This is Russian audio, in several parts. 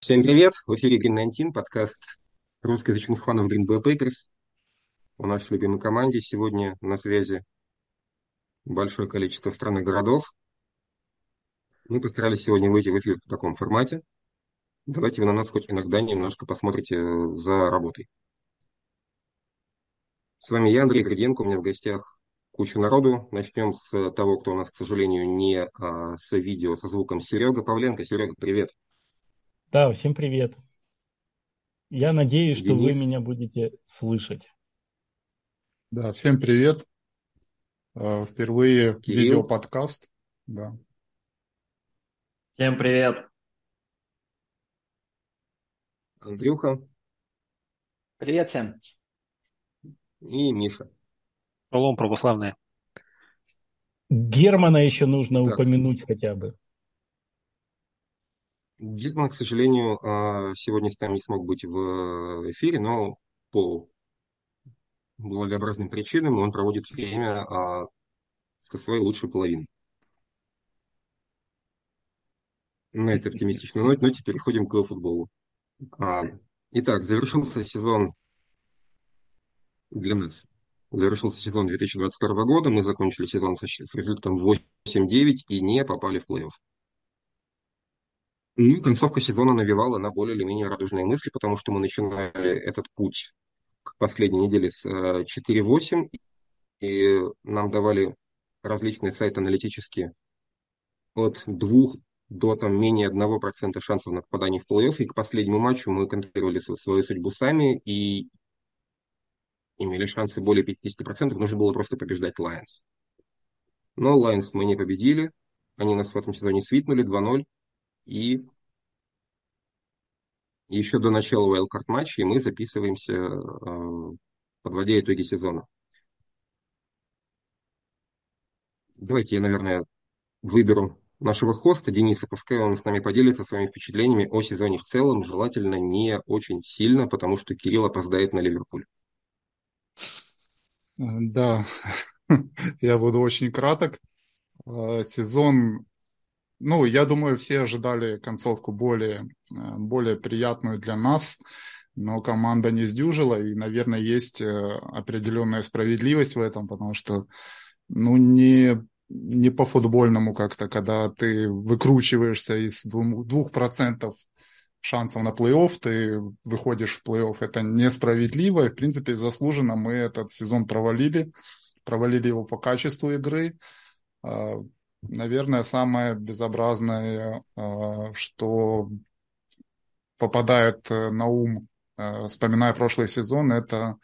Всем привет! В эфире 19, подкаст русскоязычных фанов Green Bay Packers. У нашей любимой команде сегодня на связи большое количество стран и городов. Мы постарались сегодня выйти в эфир в таком формате. Давайте вы на нас хоть иногда немножко посмотрите за работой. С вами я, Андрей Гриденко, у меня в гостях куча народу. Начнем с того, кто у нас, к сожалению, не а, с видео, со звуком. Серега Павленко. Серега, привет. Да, всем привет. Я надеюсь, что Денис. вы меня будете слышать. Да, всем привет. А, впервые Кирилл. видеоподкаст. Да. Всем привет. Андрюха. Привет всем и Миша. Шалом православные. Германа еще нужно так. упомянуть хотя бы. Герман, к сожалению, а, сегодня с нами не смог быть в эфире, но по благообразным причинам он проводит время а, со своей лучшей половиной. На этой оптимистичной ноте, ноте переходим к футболу. А, итак, завершился сезон для нас. Завершился сезон 2022 года, мы закончили сезон с результатом 8-9 и не попали в плей-офф. Ну, концовка сезона навевала на более или менее радужные мысли, потому что мы начинали этот путь к последней неделе с 4-8, э, и нам давали различные сайты аналитические от двух до там, менее 1% шансов на попадание в плей-офф, и к последнему матчу мы контролировали свою судьбу сами, и имели шансы более 50%, нужно было просто побеждать Lions. Но Lions мы не победили, они нас в этом сезоне свитнули 2-0, и еще до начала wildcard матча мы записываемся, э, подводя итоги сезона. Давайте я, наверное, выберу нашего хоста Дениса, пускай он с нами поделится своими впечатлениями о сезоне в целом, желательно не очень сильно, потому что Кирилл опоздает на Ливерпуль. Да, я буду очень краток. А, сезон, ну, я думаю, все ожидали концовку более, а, более приятную для нас, но команда не сдюжила, и, наверное, есть э, определенная справедливость в этом, потому что, ну, не, не по-футбольному как-то, когда ты выкручиваешься из двух процентов шансов на плей-офф, ты выходишь в плей-офф. Это несправедливо, и, в принципе, заслуженно мы этот сезон провалили. Провалили его по качеству игры. А, наверное, самое безобразное, а, что попадает э, на ум, э, вспоминая прошлый сезон, это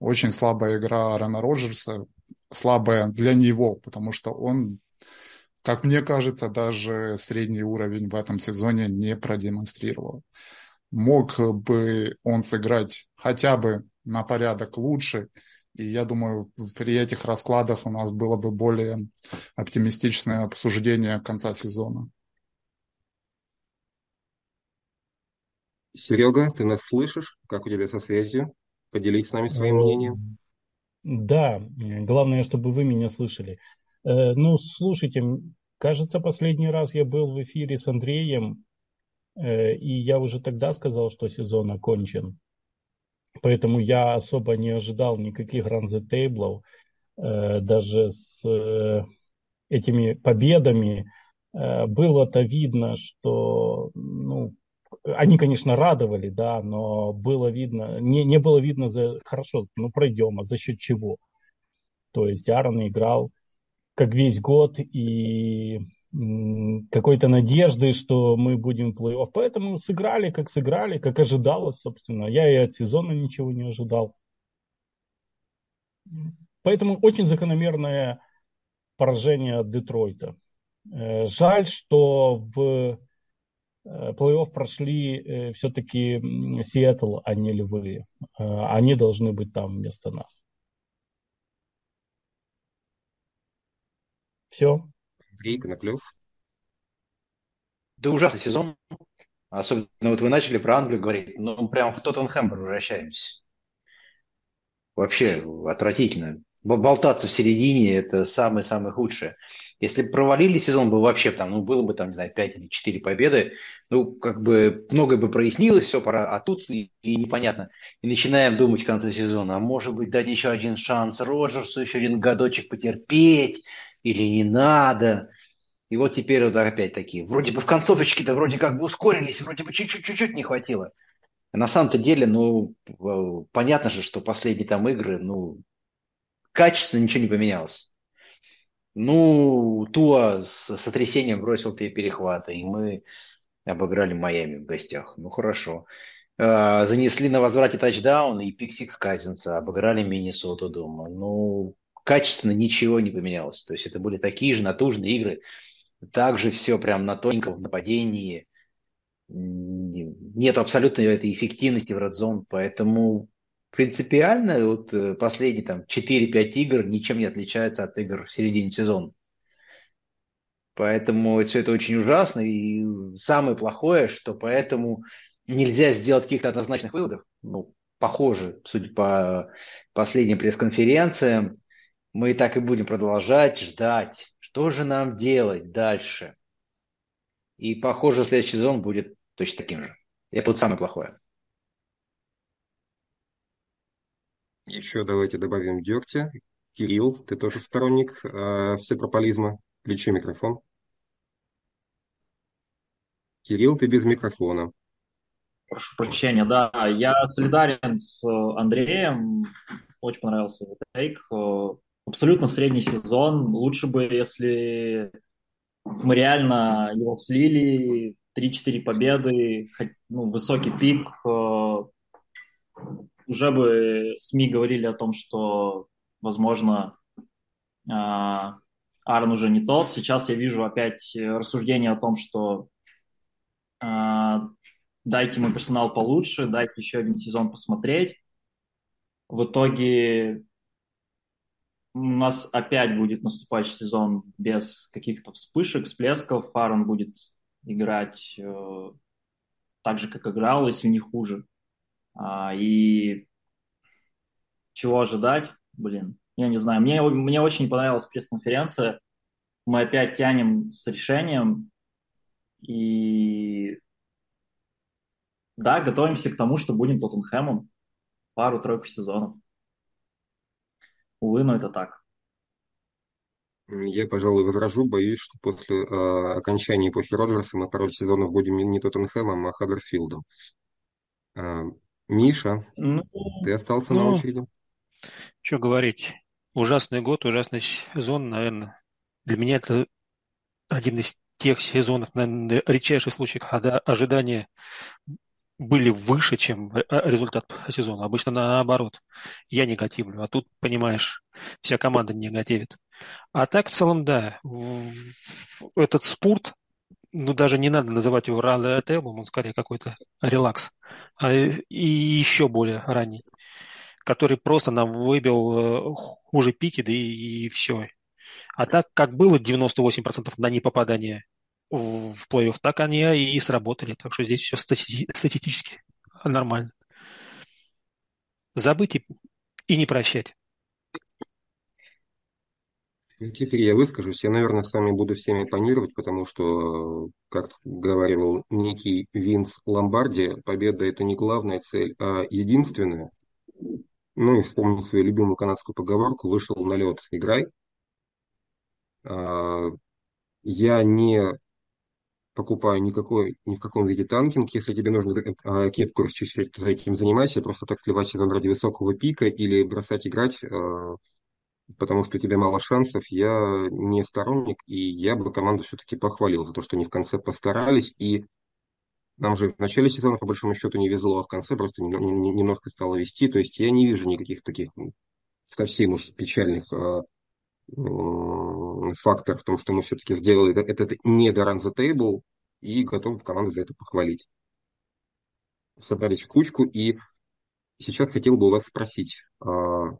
очень слабая игра Аарона Роджерса, слабая для него, потому что он как мне кажется, даже средний уровень в этом сезоне не продемонстрировал. Мог бы он сыграть хотя бы на порядок лучше, и я думаю, при этих раскладах у нас было бы более оптимистичное обсуждение конца сезона. Серега, ты нас слышишь? Как у тебя со связью? Поделись с нами своим мнением. Да, главное, чтобы вы меня слышали. Э, ну, слушайте, кажется, последний раз я был в эфире с Андреем, э, и я уже тогда сказал, что сезон окончен. Поэтому я особо не ожидал никаких ранзетейблов, э, даже с этими победами. Было-то видно, что ну, они, конечно, радовали, да, но было видно, не, не было видно за хорошо, ну пройдем, а за счет чего. То есть Аарон играл как весь год и какой-то надежды, что мы будем плей-офф. Поэтому сыграли, как сыграли, как ожидалось, собственно. Я и от сезона ничего не ожидал. Поэтому очень закономерное поражение от Детройта. Э, жаль, что в э, плей-офф прошли э, все-таки Сиэтл, а не Львы. Они должны быть там вместо нас. Все. Андрей Коноплев. Да ужасный сезон. Особенно вот вы начали про Англию говорить. Ну, прям в Тоттенхэм возвращаемся. Вообще отвратительно. болтаться в середине – это самое-самое худшее. Если бы провалили сезон, бы вообще там, ну, было бы там, не знаю, 5 или 4 победы, ну, как бы многое бы прояснилось, все, пора, а тут и, и непонятно. И начинаем думать в конце сезона, а может быть дать еще один шанс Роджерсу, еще один годочек потерпеть, или не надо. И вот теперь вот опять такие, вроде бы в концовочке-то вроде как бы ускорились, вроде бы чуть-чуть не хватило. На самом-то деле, ну, понятно же, что последние там игры, ну, качественно ничего не поменялось. Ну, Туа с сотрясением бросил три перехвата, и мы обыграли Майами в гостях. Ну, хорошо. А, занесли на возврате тачдаун и pick-six Казинса, обыграли Миннесоту дома. Ну, качественно ничего не поменялось. То есть это были такие же натужные игры. Также все прям на тоненьком нападении нет абсолютно этой эффективности в Red поэтому принципиально вот э, последние там 4-5 игр ничем не отличаются от игр в середине сезона. Поэтому все это очень ужасно. И самое плохое, что поэтому нельзя сделать каких-то однозначных выводов. Ну, похоже, судя по последним пресс-конференциям, мы так и будем продолжать ждать, что же нам делать дальше. И похоже, следующий сезон будет точно таким же. Это будет самое плохое. Еще давайте добавим дегтя. Кирилл, ты тоже сторонник э, всепрополизма. Включи микрофон. Кирилл, ты без микрофона. Прошу прощения, да, я солидарен с Андреем, очень понравился тейк. Абсолютно средний сезон, лучше бы, если мы реально его слили, 3-4 победы, ну, высокий пик. Э, уже бы СМИ говорили о том, что, возможно, э, Аарон уже не тот. Сейчас я вижу опять рассуждение о том, что э, дайте ему персонал получше, дайте еще один сезон посмотреть. В итоге у нас опять будет наступающий сезон без каких-то вспышек, всплесков. Аарон будет играть э, так же, как играл, если не хуже. А, и чего ожидать? Блин, я не знаю. Мне, мне очень понравилась пресс-конференция. Мы опять тянем с решением. И да, готовимся к тому, что будем Тоттенхэмом пару-тройку сезонов. Увы, но это так. Я, пожалуй, возражу, боюсь, что после э, окончания эпохи Роджерса мы пару сезонов будем не Тоттенхэмом, а Хаддерсфилдом. Э, Миша, ну, ты остался ну, на очереди. Что говорить? Ужасный год, ужасный сезон, наверное. Для меня это один из тех сезонов, наверное, редчайший случай, когда ожидания были выше, чем результат сезона. Обычно наоборот. Я негативлю, а тут, понимаешь, вся команда негативит. А так, в целом, да, этот спорт, ну, даже не надо называть его ран он скорее какой-то релакс, а, и еще более ранний, который просто нам выбил э, хуже пики, да и, и все. А так, как было 98% на непопадание в плей-офф, так они и сработали. Так что здесь все стати- статистически нормально. Забыть и, и не прощать. Теперь я выскажусь. Я, наверное, с вами буду всеми оппонировать, потому что, как говорил некий Винс Ломбарди, победа – это не главная цель, а единственная. Ну и вспомнил свою любимую канадскую поговорку «вышел на лед, играй». А, я не покупаю никакой, ни в каком виде танкинг. Если тебе нужно э, кепку расчищать, то этим занимайся. Просто так сливать сезон ради высокого пика или бросать играть, э, потому что у тебя мало шансов. Я не сторонник, и я бы команду все-таки похвалил за то, что они в конце постарались. И нам же в начале сезона, по большому счету, не везло, а в конце просто немножко стало вести. То есть я не вижу никаких таких совсем уж печальных э, фактор в том, что мы все-таки сделали это, это не до run the table и готовы команду за это похвалить. Собрались в кучку, и сейчас хотел бы у вас спросить, а,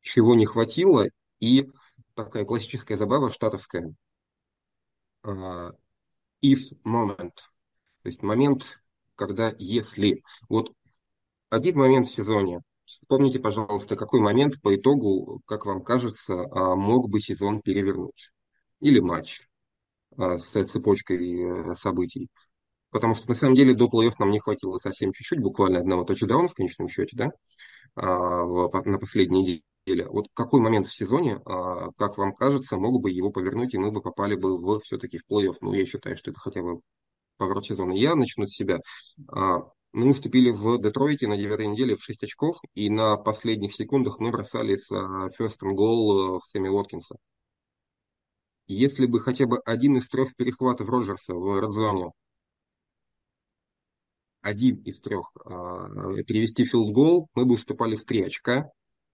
чего не хватило, и такая классическая забава штатовская. А, if moment, то есть момент, когда если. Вот один момент в сезоне, вспомните, пожалуйста, какой момент по итогу, как вам кажется, мог бы сезон перевернуть? Или матч с цепочкой событий? Потому что, на самом деле, до плей-офф нам не хватило совсем чуть-чуть, буквально одного тачдауна в конечном счете, да, на последней неделе. Вот какой момент в сезоне, как вам кажется, мог бы его повернуть, и мы бы попали бы в, все-таки в плей-офф? Ну, я считаю, что это хотя бы поворот сезона. Я начну с себя. Мы уступили в Детройте на девятой неделе в 6 очков, и на последних секундах мы бросали с first and goal в Сэмми Уоткинса. Если бы хотя бы один из трех перехватов Роджерса в редзоне, один из трех перевести филд-гол, мы бы уступали в 3 очка,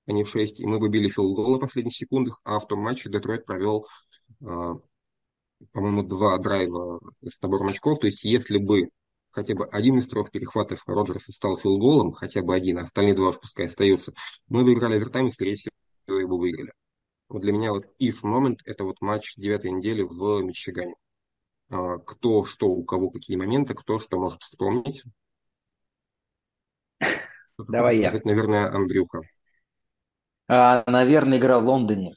а не в 6, и мы бы били филд-гол на последних секундах, а в том матче Детройт провел, по-моему, два драйва с набором очков, то есть если бы хотя бы один из трех перехватов Роджерса стал филголом, хотя бы один, а остальные два уж пускай остаются, мы выиграли овертайм и, скорее всего, его выиграли. Вот для меня вот if moment – это вот матч девятой недели в Мичигане. А, кто, что, у кого какие моменты, кто что может вспомнить. Давай я. Сказать, наверное, Андрюха. А, наверное, игра в Лондоне.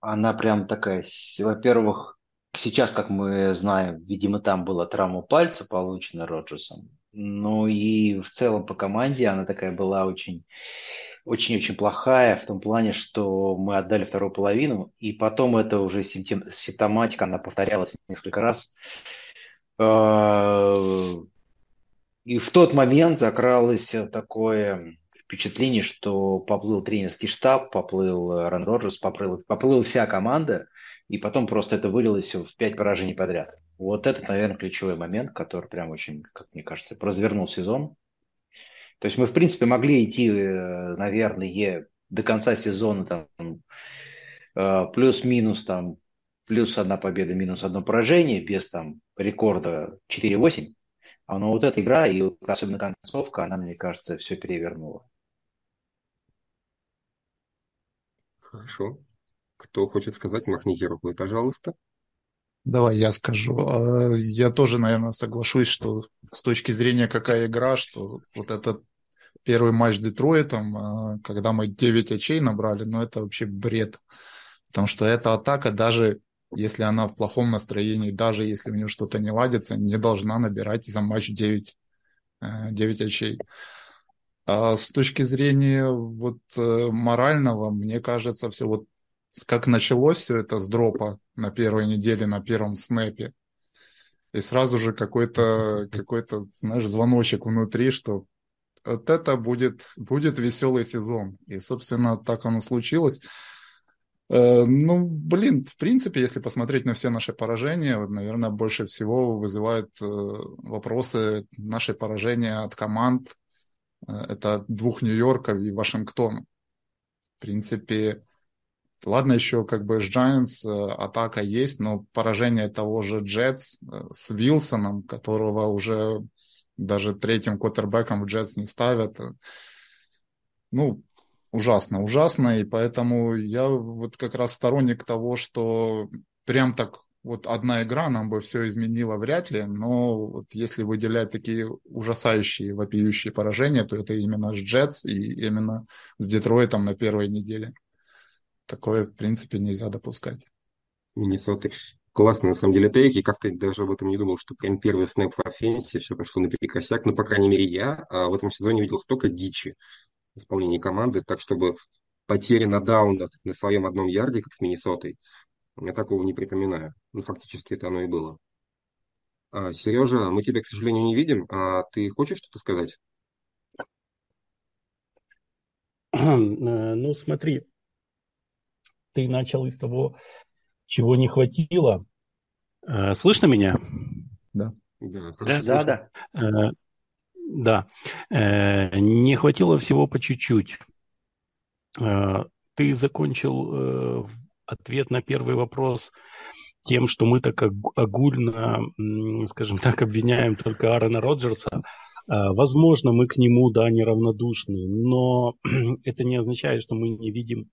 Она прям такая, во-первых, Сейчас, как мы знаем, видимо, там была травма пальца получена Роджерсом. Ну и в целом по команде она такая была очень очень-очень плохая в том плане, что мы отдали вторую половину, и потом это уже симптоматика, она повторялась несколько раз. А, и в тот момент закралось такое впечатление, что поплыл тренерский штаб, поплыл Ран Роджерс, поплыл, поплыл вся команда, и потом просто это вылилось в пять поражений подряд. Вот это, наверное, ключевой момент, который прям очень, как мне кажется, развернул сезон. То есть мы, в принципе, могли идти, э, наверное, до конца сезона там э, плюс-минус там плюс одна победа, минус одно поражение, без там рекорда 4-8. А но вот эта игра, и особенно концовка, она, мне кажется, все перевернула. Хорошо. Кто хочет сказать, махните рукой, пожалуйста. Давай я скажу. А, я тоже, наверное, соглашусь, что с точки зрения какая игра, что вот этот первый матч с Детройтом, а, когда мы 9 очей набрали, ну это вообще бред. Потому что эта атака, даже если она в плохом настроении, даже если у нее что-то не ладится, не должна набирать за матч 9, 9 очей. А с точки зрения вот э, морального, мне кажется, все вот как началось все это с дропа на первой неделе, на первом снэпе, и сразу же какой-то, какой-то, знаешь, звоночек внутри, что вот это будет, будет веселый сезон. И, собственно, так оно случилось. Э, ну, блин, в принципе, если посмотреть на все наши поражения, вот, наверное, больше всего вызывают э, вопросы наши поражения от команд. Э, это двух Нью-Йорков и Вашингтона. В принципе, Ладно, еще как бы с Giants э, атака есть, но поражение того же Джетс э, с Вилсоном, которого уже даже третьим квотербеком в Джетс не ставят. Э, ну, ужасно, ужасно, и поэтому я вот как раз сторонник того, что прям так вот одна игра нам бы все изменила вряд ли, но вот если выделять такие ужасающие, вопиющие поражения, то это именно с Джетс и именно с Детройтом на первой неделе. Такое, в принципе, нельзя допускать. Миннесоты. Классно, на самом деле, тейк, и как-то даже об этом не думал, что прям первый снэп в офенсе, все пошло наперекосяк. Но, по крайней мере, я а в этом сезоне видел столько дичи в исполнении команды, так чтобы потери на даунах на своем одном ярде, как с Миннесотой, я такого не припоминаю. Ну, фактически это оно и было. А, Сережа, мы тебя, к сожалению, не видим. А ты хочешь что-то сказать? Э, ну, смотри, ты начал из того, чего не хватило. Э, слышно меня? Да. Да, да. Да. Э, да. Э, не хватило всего по чуть-чуть. Ты закончил ответ на первый вопрос тем, что мы так огульно, скажем так, обвиняем только Аарона Роджерса. Возможно, мы к нему, да, неравнодушны, но это не означает, что мы не видим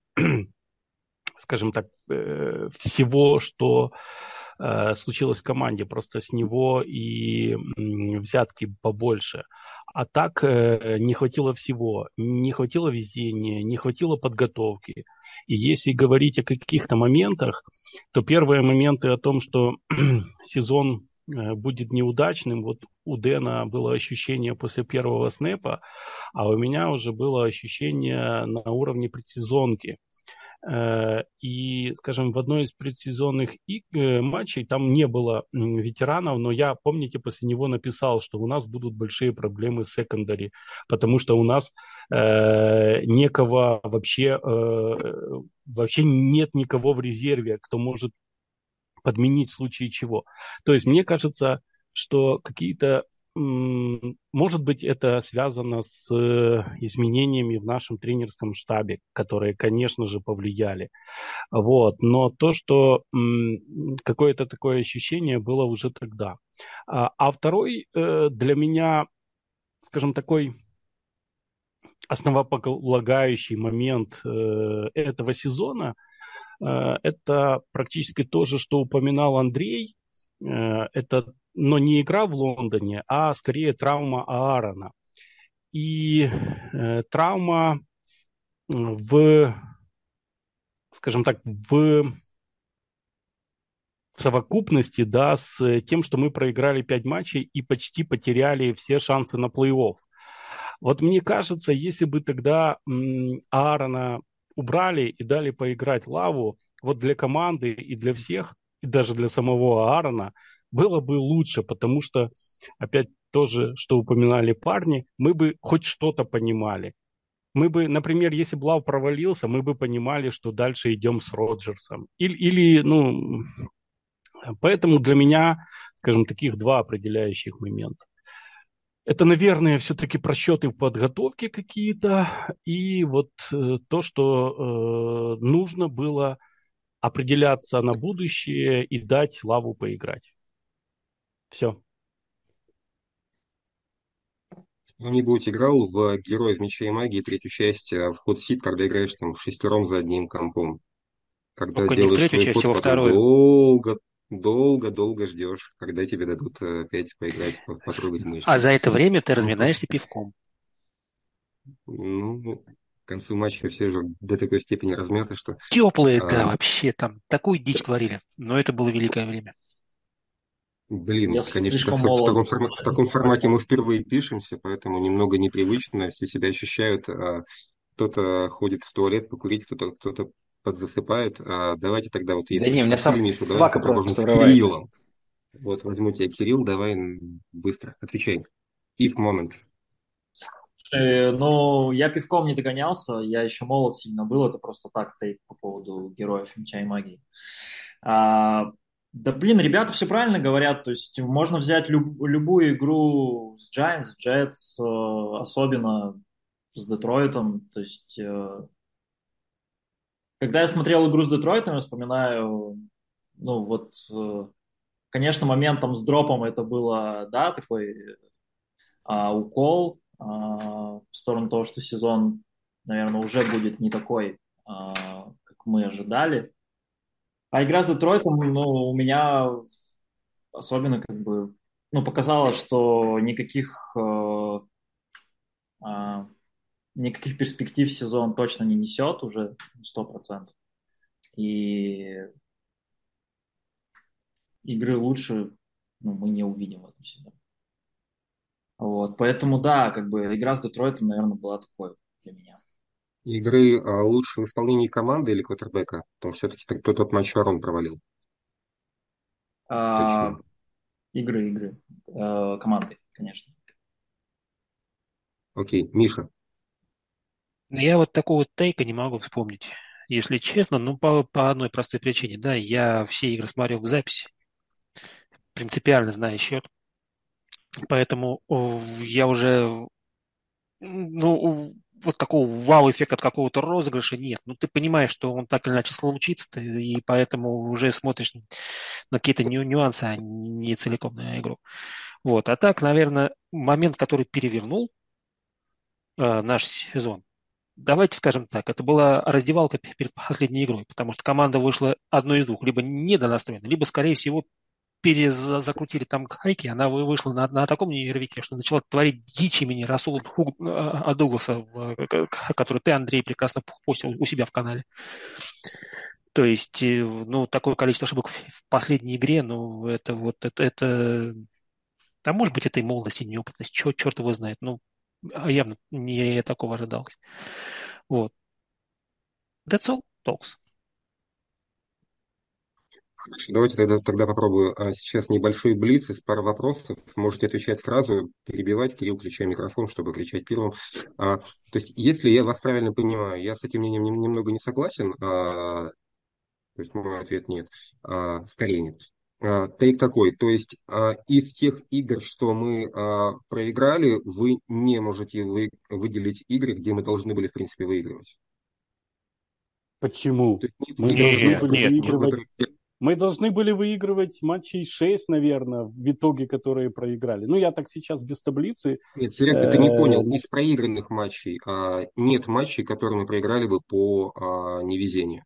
скажем так, э, всего, что э, случилось в команде, просто с него и взятки побольше. А так э, не хватило всего, не хватило везения, не хватило подготовки. И если говорить о каких-то моментах, то первые моменты о том, что сезон будет неудачным, вот у Дэна было ощущение после первого снэпа, а у меня уже было ощущение на уровне предсезонки. Э, и, скажем, в одной из предсезонных э, матчей там не было ветеранов, но я, помните, после него написал, что у нас будут большие проблемы с секондари, потому что у нас э, некого вообще, э, вообще нет никого в резерве, кто может подменить в случае чего. То есть мне кажется, что какие-то может быть, это связано с э, изменениями в нашем тренерском штабе, которые, конечно же, повлияли. Вот. Но то, что какое-то такое ощущение было уже тогда. А, а второй э, для меня, скажем, такой основополагающий момент э, этого сезона, это практически то же, что упоминал Андрей. Это но не игра в Лондоне, а скорее травма Аарона. И э, травма в, скажем так, в в совокупности, да, с тем, что мы проиграли пять матчей и почти потеряли все шансы на плей-офф. Вот мне кажется, если бы тогда м, Аарона убрали и дали поиграть Лаву, вот для команды и для всех, и даже для самого Аарона, было бы лучше, потому что, опять тоже, что упоминали парни, мы бы хоть что-то понимали. Мы бы, например, если Блау провалился, мы бы понимали, что дальше идем с Роджерсом. Или, или ну, поэтому для меня, скажем, таких два определяющих момента. Это, наверное, все-таки просчеты в подготовке какие-то и вот э, то, что э, нужно было определяться на будущее и дать Лаву поиграть. Все. Кто-нибудь играл в Героев Меча и Магии третью часть а, в ход сит, когда играешь там шестером за одним компом? Когда Только не в третью часть, а во вторую. Долго, долго, долго ждешь, когда тебе дадут э, опять поиграть, потрогать мышцы. А за это время ты разминаешься пивком. Ну, к концу матча все же до такой степени размяты, что... Теплые, а... да, вообще там такую дичь творили. Но это было великое время. Блин, Я конечно, в, в, таком, в таком формате мы впервые пишемся, поэтому немного непривычно, все себя ощущают. А, кто-то ходит в туалет покурить, кто-то кто подзасыпает. А, давайте тогда вот... Да не, у меня сам Мишу, давай продолжим с Кириллом. Вот возьму тебя, Кирилл, давай быстро, отвечай. If moment. Э, ну, я пивком не догонялся, я еще молод сильно был, это просто так тейк по поводу героев меча и магии. А, да блин, ребята все правильно говорят, то есть можно взять люб, любую игру с Giants, Jets, э, особенно с Детройтом, то есть э, когда я смотрел игру с Детройтом, я вспоминаю, ну вот, э, конечно, моментом с дропом это было, да, такой а, укол а, в сторону того, что сезон, наверное, уже будет не такой, а, как мы ожидали. А игра с Детройтом, ну, у меня особенно как бы, ну, показала, что никаких, э, э, никаких перспектив сезон точно не несет уже сто процентов. И игры лучше ну, мы не увидим в этом сезоне. Вот, поэтому да, как бы игра с Детройтом, наверное, была такой для меня игры а, лучше в исполнении команды или квотербека? Потому что все-таки тот, тот матч Арон провалил. А, Точно. Игры, игры. А, команды, конечно. Окей, Миша. Ну, я вот такого тейка не могу вспомнить, если честно, ну, по, по одной простой причине. Да, я все игры смотрел в записи, принципиально зная счет. Поэтому я уже ну, вот такого вау-эффекта от какого-то розыгрыша нет. Ну, ты понимаешь, что он так или иначе случится, и поэтому уже смотришь на какие-то ню- нюансы, а не целиком на игру. Вот. А так, наверное, момент, который перевернул э, наш сезон, давайте скажем так, это была раздевалка перед последней игрой, потому что команда вышла одной из двух, либо недонастроена, либо, скорее всего, перезакрутили там гайки, она вышла на, на таком нервике, что начала творить дичь имени Расула а, Дугласа, который ты, Андрей, прекрасно постил у себя в канале. То есть, э, ну, такое количество ошибок в последней игре, ну, это вот, это, это... А может быть, это и молодость, и неопытность, черт, черт его знает. Ну, явно не такого ожидалось. Вот. That's all, talks. Хорошо, давайте тогда, тогда попробую. А сейчас небольшой блиц из пары вопросов. Можете отвечать сразу, перебивать. Кирилл, включай микрофон, чтобы кричать первым. А, то есть, если я вас правильно понимаю, я с этим мнением немного не согласен. А, то есть, мой ответ нет. А, скорее нет. А, тейк такой, то есть а, из тех игр, что мы а, проиграли, вы не можете вы, выделить игры, где мы должны были, в принципе, выигрывать. Почему? мы не должны были нет, выигрывать. Нет. Мы должны были выигрывать матчей 6, наверное, в итоге, которые проиграли. Ну, я так сейчас без таблицы. Нет, Серег, ты не понял. Э, из проигранных матчей нет матчей, которые мы проиграли бы по невезению.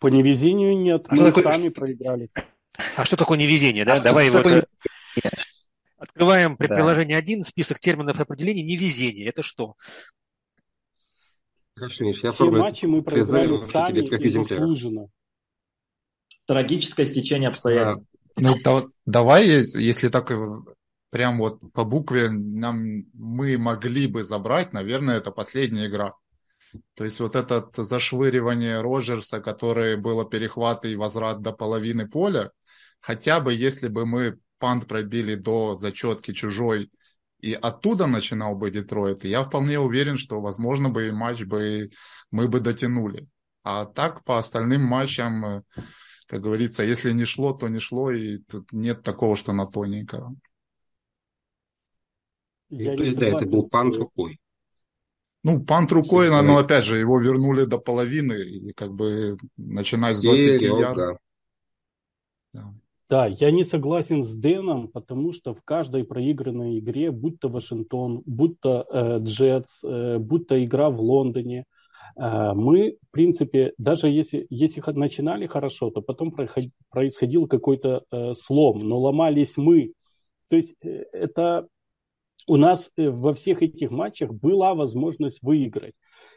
По невезению нет. А мы сами проиграли. А что такое невезение, да? А Давай вот... Такое... Открываем при да. приложение 1, список терминов и определений. Невезение. Это что? Хорошо, Миш, я Все матчи мы проиграли сами и заслуженно. Трагическое стечение обстоятельств. Ну, да, давай, если так прям вот по букве нам мы могли бы забрать, наверное, это последняя игра. То есть вот это зашвыривание Роджерса, которое было перехват и возврат до половины поля, хотя бы если бы мы пант пробили до зачетки чужой, и оттуда начинал бы Детройт, я вполне уверен, что, возможно, бы матч бы мы бы дотянули. А так по остальным матчам как говорится, если не шло, то не шло, и тут нет такого, что на тоненького. Я то есть, да, это был пант рукой. Ну, пант рукой, но, но опять же, его вернули до половины, и как бы начинать с 20 ярдов. Да. да, я не согласен с Дэном, потому что в каждой проигранной игре, будь то Вашингтон, будь то э, Джетс, э, будь то игра в Лондоне – мы, в принципе, даже если, если начинали хорошо, то потом происходил какой-то э, слом, но ломались мы. То есть э, это у нас э, во всех этих матчах была возможность выиграть.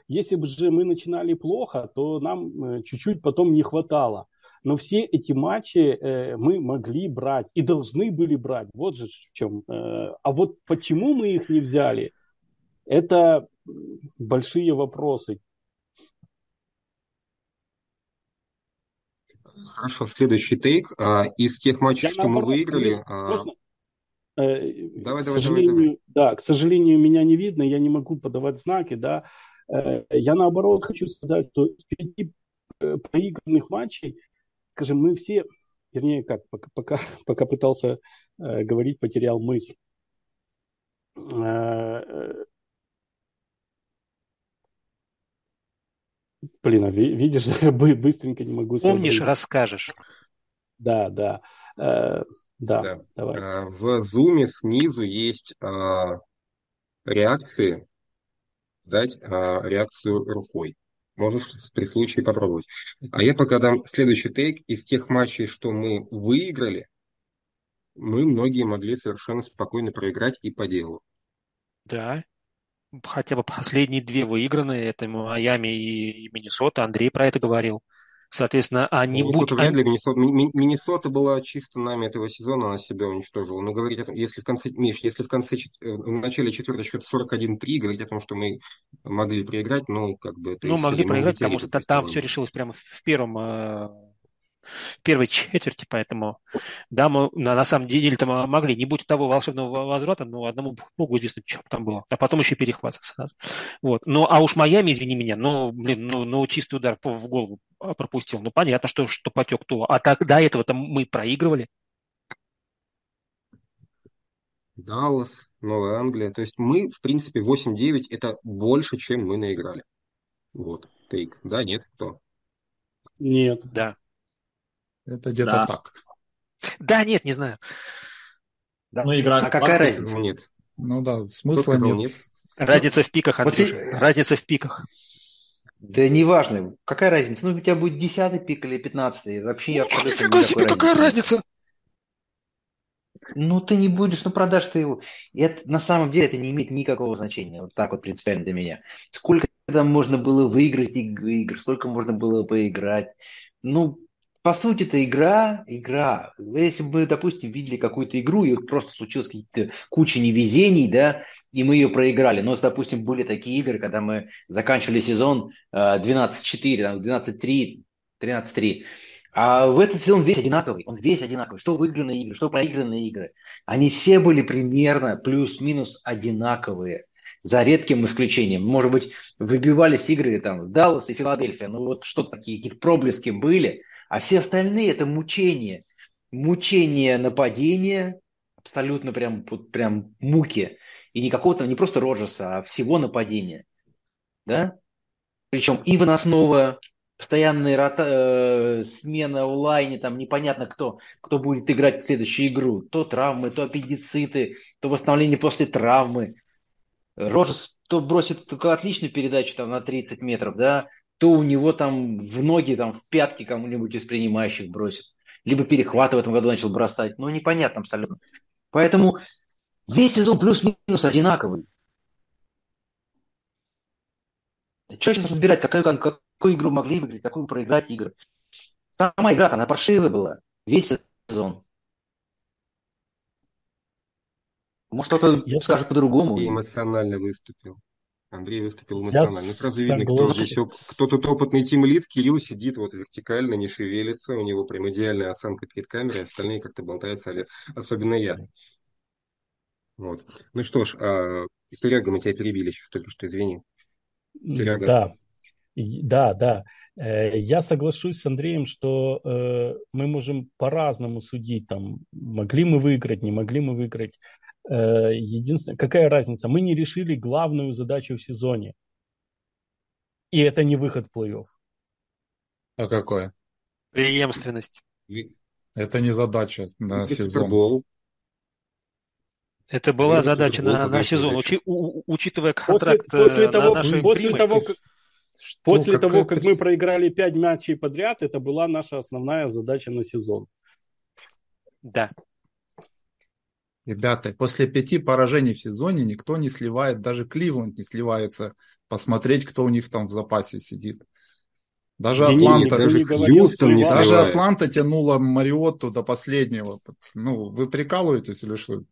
Если бы же мы начинали плохо, то нам чуть-чуть потом не хватало. Но все эти матчи мы могли брать и должны были брать. Вот же в чем. А вот почему мы их не взяли, это большие вопросы. Хорошо, следующий тейк. А, из тех матчей, Я что мы выиграли... А, можно? Э, давай, к давай, давай, давай. Да, к сожалению, меня не видно, я не могу подавать знаки, да. Э, я наоборот хочу сказать, что из пяти э, проигранных матчей, скажем, мы все, вернее, как, пока, пока, пока пытался говорить, потерял мысль. Блин, а видишь, быстренько не могу... Помнишь, сообразить. расскажешь. Да, да. Э, да, да, давай. Э, в зуме снизу есть э, реакции. Дать э, реакцию рукой. Можешь при случае попробовать. А я пока дам следующий тейк. Из тех матчей, что мы выиграли, мы многие могли совершенно спокойно проиграть и по делу. Да, хотя бы последние две выигранные, это Майами и, Миннесота, Андрей про это говорил. Соответственно, они будут... Вряд ли Миннесота, Миннесота была чисто нами этого сезона, она себя уничтожила. Но говорить о том, если в конце, Миш, если в конце, э, в начале четвертого счет 41-3, говорить о том, что мы могли проиграть, ну, как бы... Ну, могли проиграть, потому что там все решилось прямо в первом э, первой четверти, поэтому, да, мы на, на самом деле там могли, не будь того волшебного возврата, но одному богу известно, что там было. А потом еще перехват сразу. Вот. Ну, а уж Майами, извини меня, ну, блин, ну, ну чистый удар в голову пропустил. Ну, понятно, что, что потек то. А так до этого-то мы проигрывали. Даллас, Новая Англия. То есть мы, в принципе, 8-9 это больше, чем мы наиграли. Вот, тейк. Да, нет, кто? Нет. Да. Это где-то да. так. Да, нет, не знаю. Да. Ну, игра а какая разница? Нет. Ну да, смысла нет. нет. Разница в пиках, Андрюша. Вот... Разница в пиках. Да неважно, какая разница? Ну, у тебя будет 10 пик или 15 вообще Ну, абсолютно нифига себе, какая разницы нет. разница? Ну, ты не будешь, ну, продашь ты его. И это, на самом деле это не имеет никакого значения. Вот так вот принципиально для меня. Сколько там можно было выиграть иг- игр, сколько можно было поиграть. Ну, по сути, это игра, игра. Если бы мы, допустим, видели какую-то игру, и вот просто случилось какие-то куча невезений, да, и мы ее проиграли. Но, допустим, были такие игры, когда мы заканчивали сезон э, 12-4, там, 12-3, 13-3. А в этот сезон весь одинаковый, он весь одинаковый. Что выигранные игры, что проигранные игры. Они все были примерно плюс-минус одинаковые, за редким исключением. Может быть, выбивались игры там с Даллас и Филадельфия, ну вот что-то такие, какие-то проблески были, а все остальные это мучение. Мучение нападения, абсолютно прям, прям муки. И не какого-то, не просто Роджерса, а всего нападения. Да? Причем и выносного, постоянная рота, э, смена онлайне, там непонятно кто, кто будет играть в следующую игру. То травмы, то аппендициты, то восстановление после травмы. Роджерс то бросит только отличную передачу там на 30 метров, да, то у него там в ноги, там в пятки кому-нибудь из принимающих бросит. Либо перехваты в этом году начал бросать. Ну, непонятно абсолютно. Поэтому весь сезон плюс-минус одинаковый. Что сейчас разбирать, какую, какую игру могли выиграть, какую проиграть игры? Сама игра она паршивая была. Весь сезон. Может, кто-то скажет по-другому. И эмоционально выступил. Андрей выступил Я эмоционально. Ну, сразу видно, кто согласен. здесь оп- кто тут опытный тимлид. Кирилл сидит вот вертикально, не шевелится. У него прям идеальная осанка перед камерой. Остальные как-то болтаются, але- особенно я. Вот. Ну что ж, а, Серега, мы тебя перебили еще только что, извини. Серега. Да, да, да. Э, Я соглашусь с Андреем, что э, мы можем по-разному судить. Там, могли мы выиграть, не могли мы выиграть. Э, Единственное, какая разница? Мы не решили главную задачу в сезоне. И это не выход в плей-офф. А какое? Преемственность. Это не задача на Выиграть сезон. Супербол. Это была Выиграть задача на, на сезон. Учи- у- учитывая После, контракт после э, того, на нашей после зримой, того, как, Что, после какая того, как мы проиграли 5 матчей подряд, это была наша основная задача на сезон. Да. Ребята, после пяти поражений в сезоне никто не сливает, даже Кливленд не сливается посмотреть, кто у них там в запасе сидит. Даже Денис, Атланта, даже не Хьюстон не даже сливает. Атланта тянула Мариотту до последнего. Ну, вы прикалываетесь или что?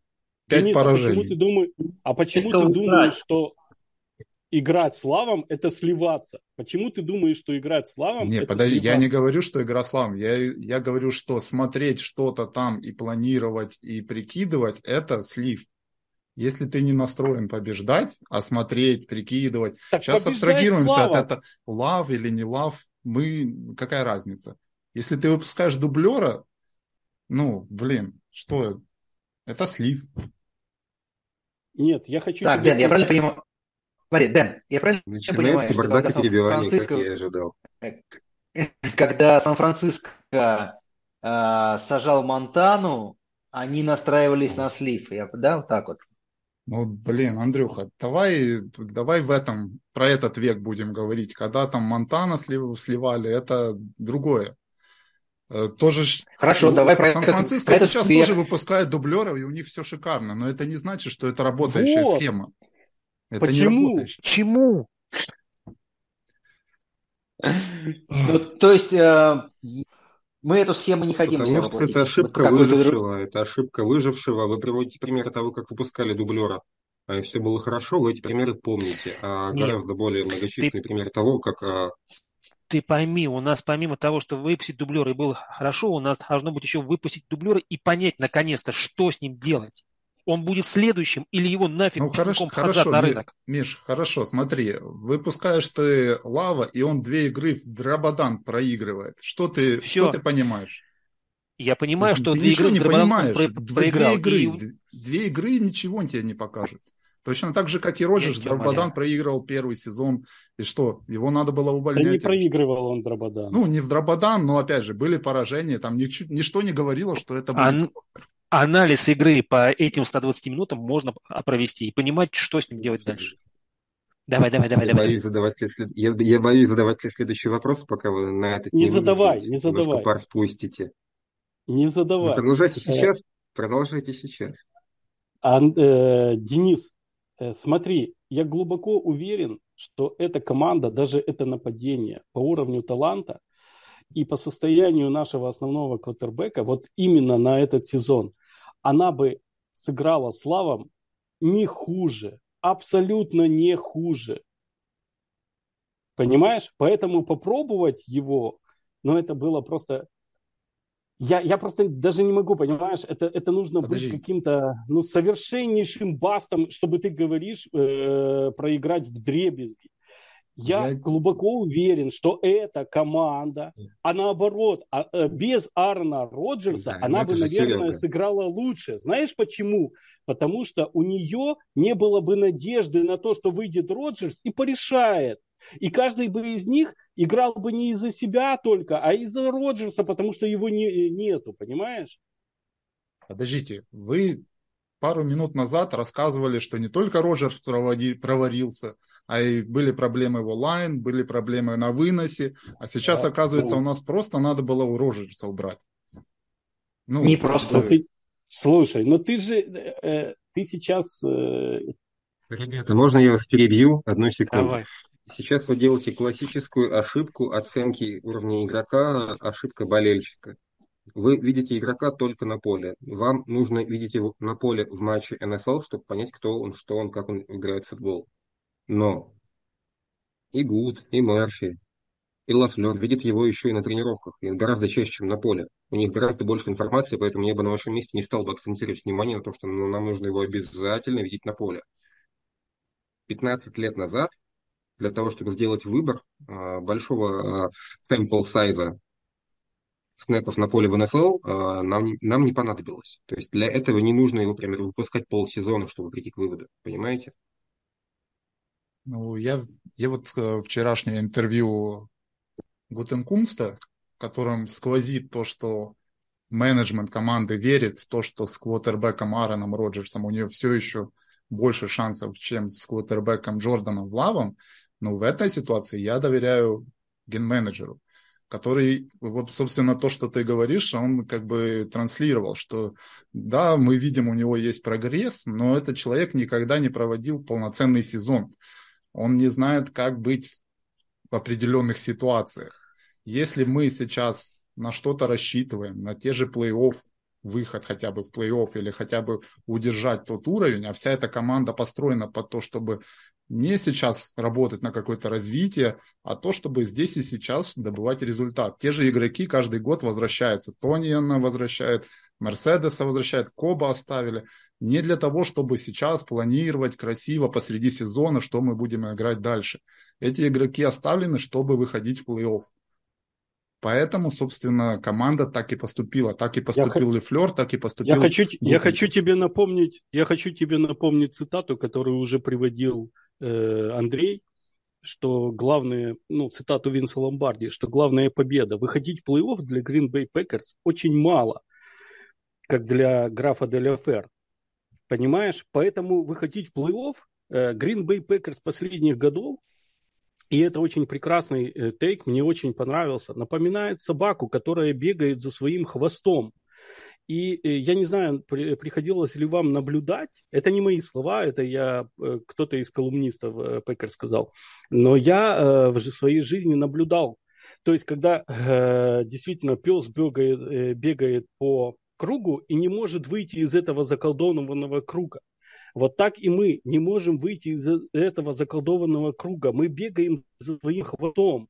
Пять Денис, а почему поражений. ты думаешь, а почему ты думаешь, что играть с Лавом это сливаться? Почему ты думаешь, что играть с Лавом Не, это подожди, я сливаться? не говорю, что игра славом. Я, я говорю, что смотреть что-то там и планировать, и прикидывать – это слив. Если ты не настроен побеждать, а смотреть, прикидывать. Так Сейчас с абстрагируемся от Лавом. этого. Лав или не лав, мы... Какая разница? Если ты выпускаешь дублера, ну, блин, что? Это слив. Нет, я хочу Так, Дэн, я правильно понимаю? Смотри, Дэн, я правильно понимаю, Начинается что бардак когда перебивание, как Сан-Франциско, я ожидал. когда Сан-Франциско а, сажал Монтану, они настраивались на слив. Я, да, вот так вот. Ну, блин, Андрюха, давай, давай в этом, про этот век будем говорить. Когда там Монтана слив- сливали, это другое. Э, Тоже Хорошо, ну, давай про Сан-Франциско этот сейчас век. тоже выпускает дублеров, и у них все шикарно. Но это не значит, что это работающая Вот. схема. Это Почему? Чему? Ну, то есть э, мы эту схему не хотим Потому что это ошибка Какой-то друг- выжившего. Это ошибка выжившего. Вы приводите примеры того, как выпускали дублера. А все было хорошо, вы эти примеры помните. А Нет. гораздо более многочисленные примеры того, как а, Ты пойми, у нас помимо того, что выпустить дублера и было хорошо, у нас должно быть еще выпустить дублера и понять наконец-то, что с ним делать. Он будет следующим или его нафиг Ну, хорошо, хорошо, на рынок. Миш, хорошо, смотри, выпускаешь ты Лава, и он две игры в Драбадан проигрывает. Что ты, Всё. что ты понимаешь? Я понимаю, Ты что ты две ничего игры не Драбадан понимаешь. про- Две- проиграл. Две игры, И- две игры ничего тебе не покажет. Точно так же, как и Роджерс, Драбадан проигрывал первый сезон. И что, его надо было Да не увольнять? или что? проигрывал он Драбадан. Ну, не в Драбадан, но опять же, были поражения. Там ничего, ничто не говорило, что это будет. Ан- Анализ игры по этим 120 минутам можно провести и понимать, что с ним делать дальше. Давай, давай, давай, Я давай. боюсь задавать, я, я боюсь задавать следующий вопрос, пока вы на этот Не не задавай, не немножко задавай. пар спустите. Не Ну, задавай. продолжайте Э, сейчас, продолжайте сейчас. Ан- э, Денис, э, смотри, я глубоко уверен, что эта команда, даже это нападение по уровню таланта и по состоянию нашего основного квотербека, вот именно на этот сезон, она бы сыграла с Лавом не хуже, абсолютно не хуже. Понимаешь? Поэтому попробовать его, ну это было просто... Я, я просто даже не могу, понимаешь, это, это нужно Подожди. быть каким-то ну, совершеннейшим бастом, чтобы ты говоришь э, проиграть в дребезги. Я, Я- глубоко уверен, что эта команда, а наоборот, а, э, без Аарона Роджерса, Да, ну она это бы, наверное, Серега. сыграла лучше. Знаешь почему? Потому что у нее не было бы надежды на то, что выйдет Роджерс и порешает. И каждый бы из них играл бы не из-за себя только, а из-за Роджерса, потому что его не, нету, понимаешь? Подождите, вы пару минут назад рассказывали, что не только Роджерс проварился, а и были проблемы в онлайн, были проблемы на выносе, а сейчас, Да, оказывается, ну. у нас просто надо было у Роджерса убрать. Ну, Не просто. Бы, ты, слушай, но ты же, э, ты сейчас э, Ребята, можно я вас перебью? Одну секунду. Давай. Сейчас вы делаете классическую ошибку оценки уровня игрока, ошибка болельщика. Вы видите игрока только на поле. Вам нужно видеть его на поле в матче НФЛ, чтобы понять, кто он, что он, как он играет в футбол. Но и Гуд, и Мерфи, и Лафлер видят его еще и на тренировках, и гораздо чаще, чем на поле. У них гораздо больше информации, поэтому я бы на вашем месте не стал бы акцентировать внимание на том, что нам нужно его обязательно видеть на поле. 15 лет назад для того, чтобы сделать выбор а, большого а, sample сайза снэпов на поле в НФЛ, а, нам, нам не понадобилось. То есть для этого не нужно его, например, выпускать полсезона, чтобы прийти к выводу. Понимаете? ну, я, я вот э, вчерашнее интервью Гутенкунста, в котором сквозит то, что менеджмент команды верит в то, что с квотербеком Аароном Роджерсом у нее все еще больше шансов, чем с квотербеком Джорданом Лавом, но в этой ситуации я доверяю ген-менеджеру, который, вот, собственно, то, что ты говоришь, он как бы транслировал, что да, мы видим, у него есть прогресс, но этот человек никогда не проводил полноценный сезон. Он не знает, как быть в определенных ситуациях. Если мы сейчас на что-то рассчитываем, на те же плей-офф, выход хотя бы в плей-офф или хотя бы удержать тот уровень, а вся эта команда построена под то, чтобы не сейчас работать на какое-то развитие, а то, чтобы здесь и сейчас добывать результат. Те же игроки каждый год возвращаются. Тониана возвращает, Мерседеса возвращает, Коба оставили. Не для того, чтобы сейчас планировать красиво посреди сезона, что мы будем играть дальше. Эти игроки оставлены, чтобы выходить в плей-офф. Поэтому, собственно, команда так и поступила. Так и поступил Лефлер, так и поступил... Я хочу, я хочу тебе напомнить, я хочу тебе напомнить цитату, которую уже приводил э, Андрей, что главное, ну, цитату Винса Ломбарди, что главная победа. Выходить в плей-офф для Green Bay Packers очень мало, как для графа Деля Фер. Понимаешь? Поэтому выходить в плей-офф э, Green Bay Packers последних годов и это очень прекрасный э, тейк, мне очень понравился. Напоминает собаку, которая бегает за своим хвостом. И э, я не знаю, при, приходилось ли вам наблюдать, это не мои слова, это я, э, кто-то из колумнистов э, Пекер сказал, но я в своей жизни наблюдал. То есть, когда действительно пес бегает, бегает по кругу и не может выйти из этого заколдованного круга. Вот так и мы не можем выйти из этого заколдованного круга. Мы бегаем за своим хвостом.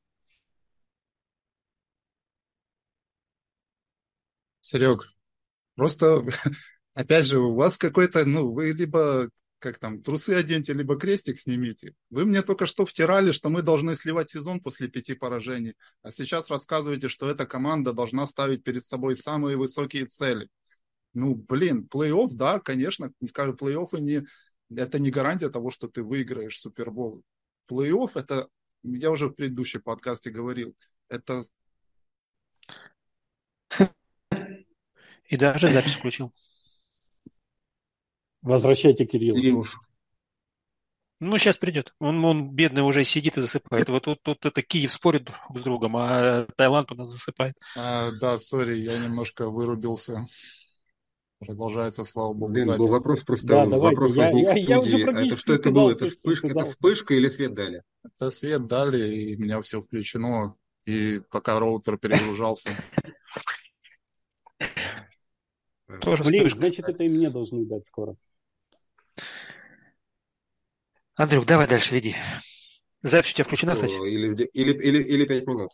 Серег, просто, опять же, у вас какой-то, ну, вы либо, как там, трусы оденьте, либо крестик снимите. Вы мне только что втирали, что мы должны сливать сезон после пяти поражений, а сейчас рассказываете, что эта команда должна ставить перед собой самые высокие цели. Ну, блин, плей-офф, да, конечно, плей-оффы не, это не гарантия того, что ты выиграешь Супербол. Плей-офф это, я уже в предыдущем подкасте говорил, это И даже запись включил. Возвращайте Кирилла. Кирилл, Ну, сейчас придет. Он, он бедный уже сидит и засыпает. Вот тут, тут это Киев спорит друг с другом, а Таиланд у нас засыпает. А, да, сори, я немножко вырубился. Продолжается, слава богу, Блин, запись. был вопрос просто, Да, давайте. вопрос Я- возник я- в я уже это что это было? Это вспышка, это вспышка или свет дали? Это свет дали, и у меня все включено. И пока роутер перегружался. Тоже Блин, вспышка. значит, это и мне должны дать скоро. Андрюк, давай дальше веди. Запись у тебя включена, кстати? Или, или, или, или пять минут.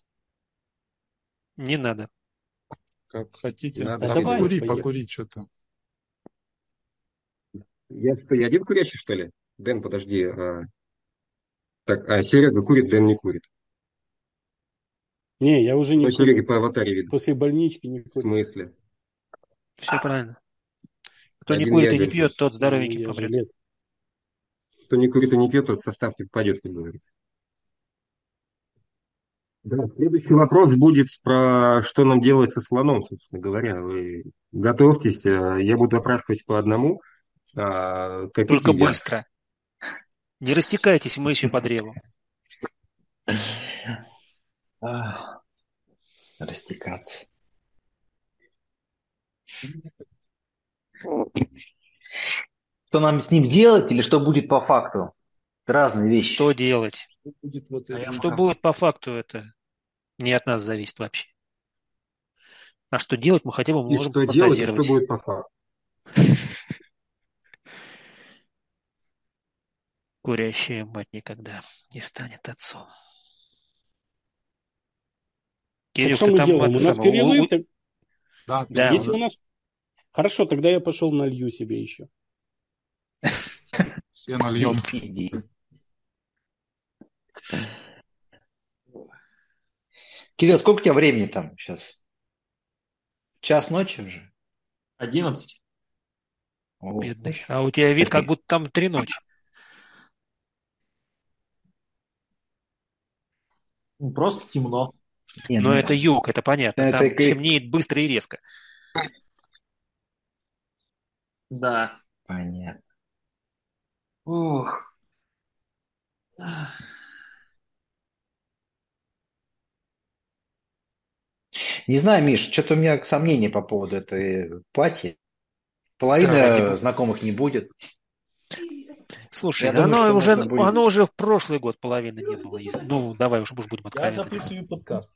Не надо. Как хотите. Надо Да давай, покури, поехали. покури что-то. Я что, я один курящий, что ли? Дэн, подожди. а. Так, а Серега курит, Дэн не курит. Не, я уже не Ну, курю. по аватаре видно. После больнички не В курю. смысле? Все правильно. Кто не Один курит я и не пьет, тот здоровенький помрет. жилет. Кто не курит и не пьет, тот в состав не попадет, как говорится. Да, следующий вопрос будет про что нам делать со слоном, собственно говоря. Вы готовьтесь, э, я буду опрашивать по одному. а, Только я. быстро. Не растекайтесь мысью по древу. А, Растекаться. Что нам с ним делать или что будет по факту? Это разные вещи. Что делать? Что будет в этой жизни? Что будет по факту, это не от нас зависит вообще. А что делать, мы хотя бы И можем что делать, и что будет по факту. Курящая мать никогда не станет отцом. Так Кирюх, что мы там делаем? У нас перерыв. так Да, Да, Если у нас... Хорошо, тогда я пошел налью себе еще. все нальем. Иди. Кирилл, сколько у тебя времени там сейчас? Час ночи уже? 11. О, Бедный. А у тебя вид, как будто там три ночи. Ну, просто темно. Не, Но ну, это юг, это понятно. Ну, Там это и- темнеет быстро и резко. Да. Понятно. Ух. Не знаю, Миш, что-то у меня сомнения по поводу этой пати. Половина Да, бога. знакомых не будет. Слушай, Я думаю, оно, уже, будет. оно уже в прошлый год половины не было. если- Ну, давай уж, уж будем Я откровенны. записываю подкаст.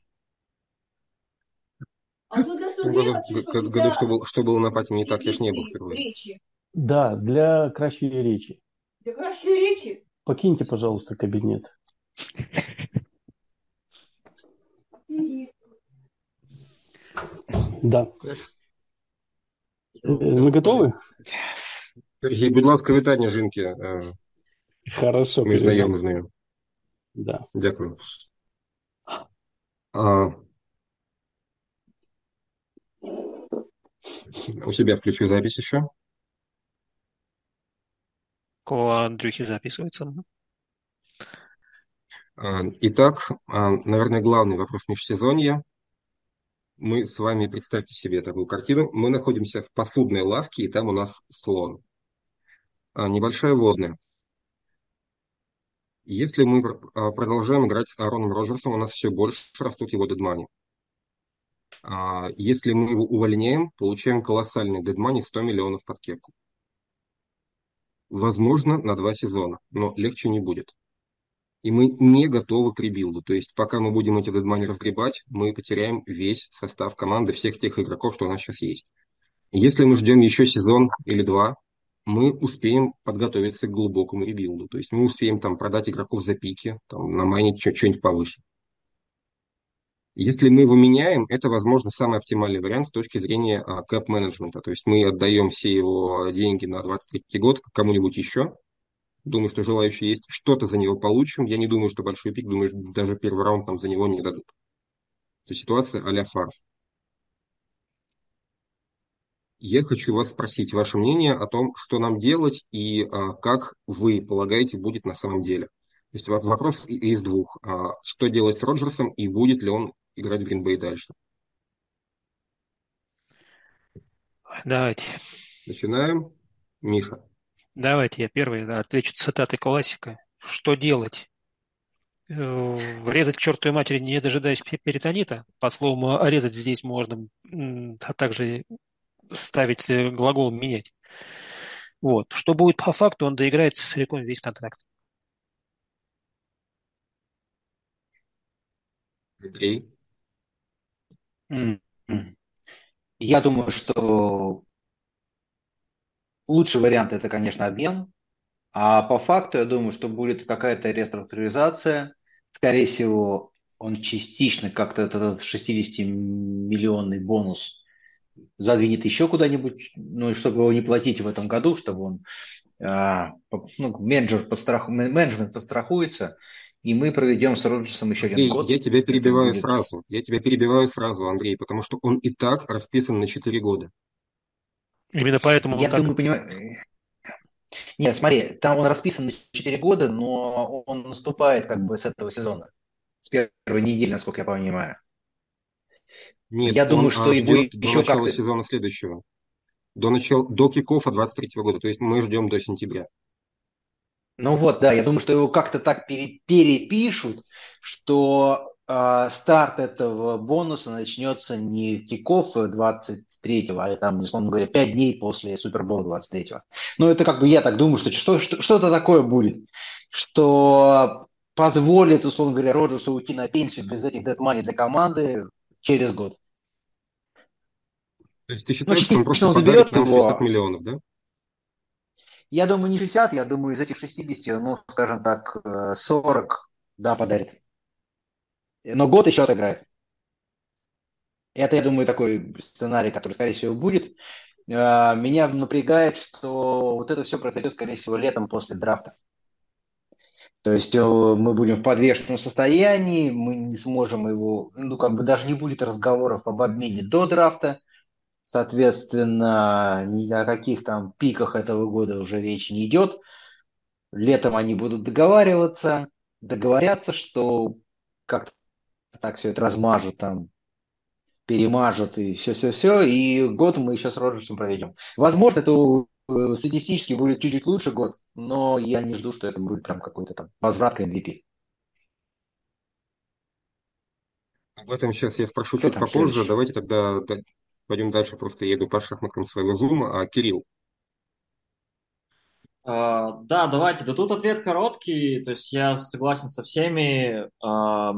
А тут для В том году, студентов, г- г- году, что, был- что было на пати не так, я ж не был впервые. Речи. Да, для кращей речи. Для кращей речи. Покиньте, пожалуйста, кабинет. Да. Э, Мы готовы? Сергій, будь ласка, вітання жінки. Е, Хорошо. Ми знайомі передам. з нею. Да. Дякую. А, у себя включу запись еще. У Андрюхи записывается. А, Итак, а, наверное, главный вопрос межсезонья. Мы с вами, представьте себе такую картину, мы находимся в посудной лавке, и там у нас слон. А, Небольшая водная. Если мы пр- продолжаем играть с Аароном Роджерсом, у нас все больше растут его дедмани. А, Если мы его увольняем, получаем колоссальный дедмани 100 миллионов под кепку. Возможно, на два сезона, но легче не будет. И мы не готовы к ребилду. То есть, пока мы будем эти дедмани разгребать, мы потеряем весь состав команды, всех тех игроков, что у нас сейчас есть. Если мы ждем еще сезон или два, мы успеем подготовиться к глубокому ребилду. То есть мы успеем там продать игроков за пики, там, намайнить что-нибудь повыше. Если мы его меняем, это, возможно, самый оптимальный вариант с точки зрения а, кэп-менеджмента. То есть мы отдаем все его деньги на 23 год кому-нибудь еще. Думаю, что желающие есть. Что-то за него получим. Я не думаю, что большой пик. Думаю, что даже первый раунд нам за него не дадут. То есть ситуация а-ля фарс. Я хочу вас спросить ваше мнение о том, что нам делать и а, как вы полагаете будет на самом деле. То есть во- вопрос из двух. А, что делать с Роджерсом и будет ли он играть в Гринбей дальше? Давайте. Начинаем. Миша. Давайте я первый да, отвечу цитатой классика. Что делать? Э, врезать к чертовой матери, не дожидаясь перитонита. По слову резать здесь можно, а также ставить э, глагол менять. Вот. Что будет по факту, он доиграет целиком весь контракт. Андрей? Я думаю, что лучший вариант это, конечно, обмен. А по факту, я думаю, что будет какая-то реструктуризация. Скорее всего, он частично как-то этот 60-миллионный бонус задвинет еще куда-нибудь, ну, чтобы его не платить в этом году, чтобы он, а, ну, менеджер подстрах, менеджмент подстрахуется, и мы проведем с Роджерсом еще один Андрей, год. я тебя перебиваю будет... сразу. Я тебя перебиваю сразу, Андрей, потому что он и так расписан на 4 года. Именно поэтому Я думаю, так... понимаю... Нет, смотри, там он расписан на 4 года, но он наступает как бы с этого сезона. С первой недели, насколько я понимаю. Нет, я он думаю, что а, его ждет до еще начала как-то... сезона следующего. До, начала, до kickoff а 23 года. То есть мы ждем до сентября. Ну вот, да, я думаю, что его как-то так пере- перепишут, что э, старт этого бонуса начнется не в kickoff 23-го, а там, условно говоря, 5 дней после Супербола 23-го. Но это как бы я так думаю, что, что, что что-то такое будет, что позволит, условно говоря, Роджерсу уйти на пенсию без этих дедмани для команды через год. То есть ты считаешь, Ну, что он просто он заберет его. 60 миллионов, да? Я думаю, не 60, я думаю, из этих 60, ну, скажем так, э, 40, да, подарит. Но год еще отыграет. Это, я думаю, такой сценарий, который, скорее всего, будет. Э, Меня напрягает, что вот это все произойдет, скорее всего, летом после драфта. То есть э, мы будем в подвешенном состоянии, мы не сможем его, ну, как бы даже не будет разговоров об обмене до драфта. Соответственно, ни о каких там пиках этого года уже речи не идет. Летом они будут договариваться, договорятся, что как так все это размажут там, перемажут и все-все-все. И год мы еще с Роджерсом проведем. Возможно, это э, статистически будет чуть-чуть лучше год, но я не жду, что это будет прям какой-то там возврат к MVP. Об этом сейчас я спрошу Кто чуть попозже. следующий? Давайте тогда да- пойдем дальше. Просто еду по шахматкам своего зума. А Кирилл, А, да, давайте. Да тут ответ короткий. То есть я согласен со всеми. А,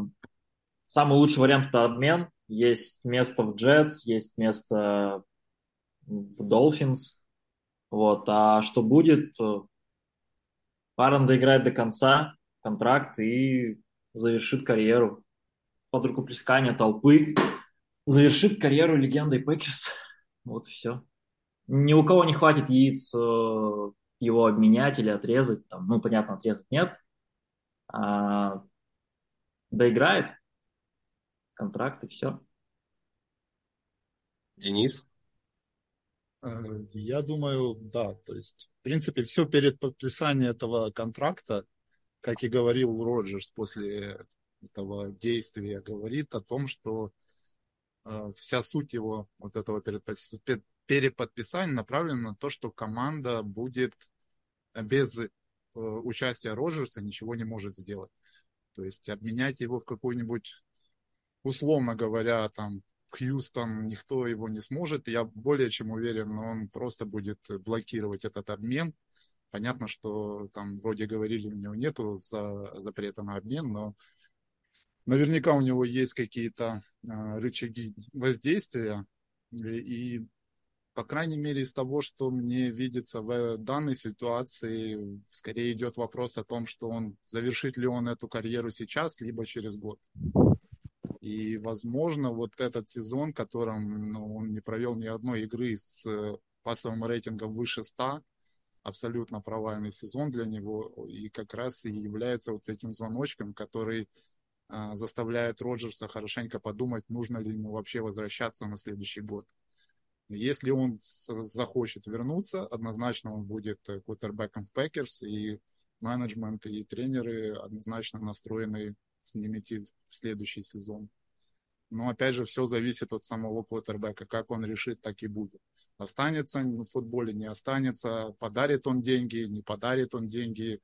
самый лучший вариант это обмен. Есть место в Jets, есть место в Dolphins. Вот. А что будет? Аарон доиграет до конца контракт и завершит карьеру под рукоплескание толпы. Завершит карьеру легендой Packers. Вот и все. Ни у кого не хватит яиц э, его обменять или отрезать. Там, ну, понятно, отрезать нет. А, доиграет контракт и все. Денис, Э, Я думаю, да. То есть, в принципе, все перед подписанием этого контракта, как и говорил Роджерс после этого действия, говорит о том, что вся суть его вот этого переподписания направлена на то, что команда будет без э, участия Роджерса ничего не может сделать. То есть обменять его в какой-нибудь, условно говоря, там Хьюстон никто его не сможет. Я более чем уверен, он просто будет блокировать этот обмен. Понятно, что там вроде говорили, у него нету за, запрета на обмен, но наверняка у него есть какие-то э, рычаги воздействия. И, по крайней мере, из того, что мне видится в данной ситуации, скорее идет вопрос о том, что он завершит ли он эту карьеру сейчас, либо через год. И, возможно, вот этот сезон, которым ну, он не провел ни одной игры с пассовым рейтингом выше 100, абсолютно провальный сезон для него, и как раз и является вот этим звоночком, который а, заставляет Роджерса хорошенько подумать, нужно ли ему вообще возвращаться на следующий год. Если он захочет вернуться, однозначно он будет квотербеком в Packers, и менеджмент и тренеры однозначно настроены с ним идти в следующий сезон. Но опять же, все зависит от самого квотербека. Как он решит, так и будет. Останется в футболе, не останется, подарит он деньги, не подарит он деньги.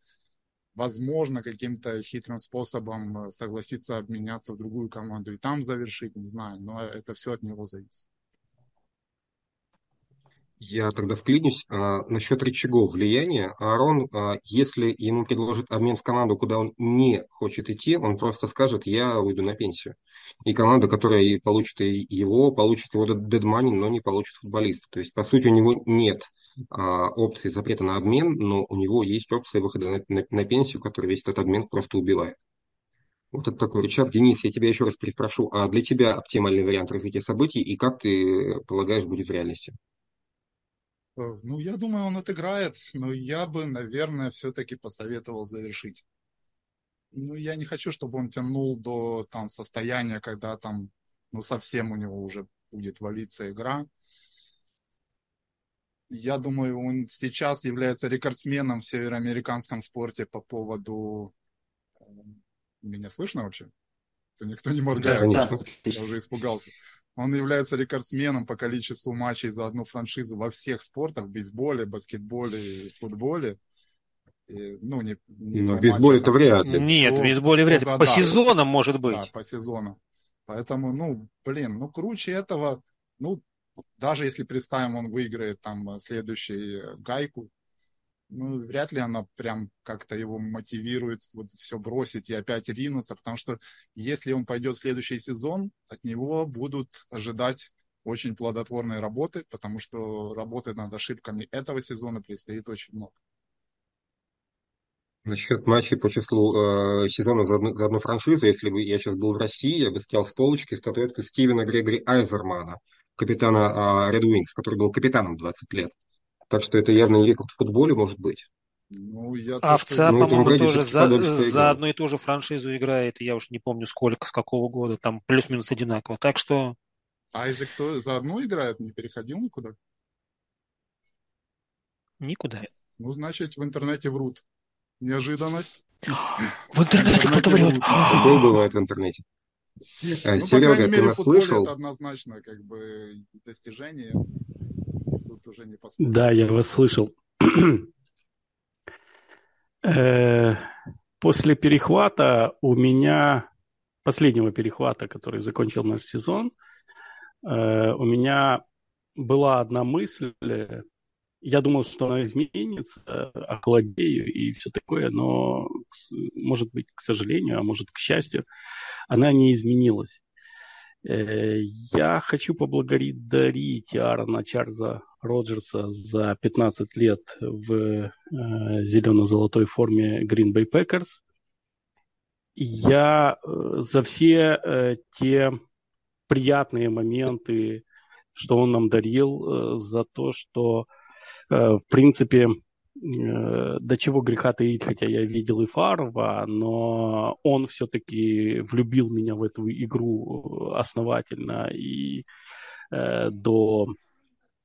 Возможно, каким-то хитрым способом согласится обменяться в другую команду и там завершить, не знаю, но это все от него зависит. Я тогда вклинюсь. А, насчет рычагов влияния. Аарон, а, если ему предложат обмен в команду, куда он не хочет идти, он просто скажет, я уйду на пенсию. И команда, которая получит его, получит его дедмани, но не получит футболиста. То есть, по сути, у него нет опции запрета на обмен, но у него есть опция выхода на, на, на пенсию, которая весь этот обмен просто убивает. Вот это такой рычаг. Денис, я тебя еще раз перепрошу, а для тебя оптимальный вариант развития событий и как ты полагаешь будет в реальности? Э, ну, я думаю, он отыграет, но я бы, наверное, все-таки посоветовал завершить. Ну, я не хочу, чтобы он тянул до там состояния, когда там, ну, совсем у него уже будет валиться игра. Я думаю, он сейчас является рекордсменом в североамериканском спорте по поводу... Э, меня слышно вообще? То никто не моргает. Да, конечно. Я уже испугался. Он является рекордсменом по количеству матчей за одну франшизу во всех спортах, в бейсболе, баскетболе, футболе. И, ну, не, не Но в бейсболе это вряд ли. Нет, в бейсболе вряд ли. По да, сезонам, может быть. Да, по сезонам. Поэтому, ну, блин, ну, круче этого, ну, даже если представим, он выиграет там следующий гайку, ну, вряд ли она прям как-то его мотивирует вот все бросить и опять ринуться, потому что если он пойдет в следующий сезон, от него будут ожидать очень плодотворной работы, потому что работы над ошибками этого сезона предстоит очень много. Насчет матчей по числу э, сезонов за одну, за одну франшизу, если бы я сейчас был в России, я бы снял с полочки статуэтку Стивена Грегори Айзермана, капитана э, Red Wings, который был капитаном 20 лет. Так что это явно не рекорд в футболе, может быть. Ну, я а ВЦА, ну, по-моему, тоже за, за одну и ту же франшизу играет, я уж не помню сколько, с какого года, там плюс-минус одинаково. Так что... Айзек кто за одну играет, не переходил никуда? Никуда. Ну, значит, в интернете врут. Неожиданность. В интернете кто-то врет. Такое бывает в интернете. Ну, Серега, ты нас слышал? Это однозначно как бы достижение уже не поспоришь. Да, я вас слышал. Э, после перехвата у меня, последнего перехвата, который закончил наш сезон, э, у меня была одна мысль. Я думал, что она изменится, охладею и все такое, но, может быть, к сожалению, а может, к счастью, она не изменилась. Э, я хочу поблагодарить Аарона Чарльза Роджерса за 15 лет в э, зелено-золотой форме Green Bay Packers. Я э, за все те приятные моменты, что он нам дарил, за то, что, в принципе, э, до чего греха таить, хотя я видел и Фарова, но он все-таки влюбил меня в эту игру основательно и э, до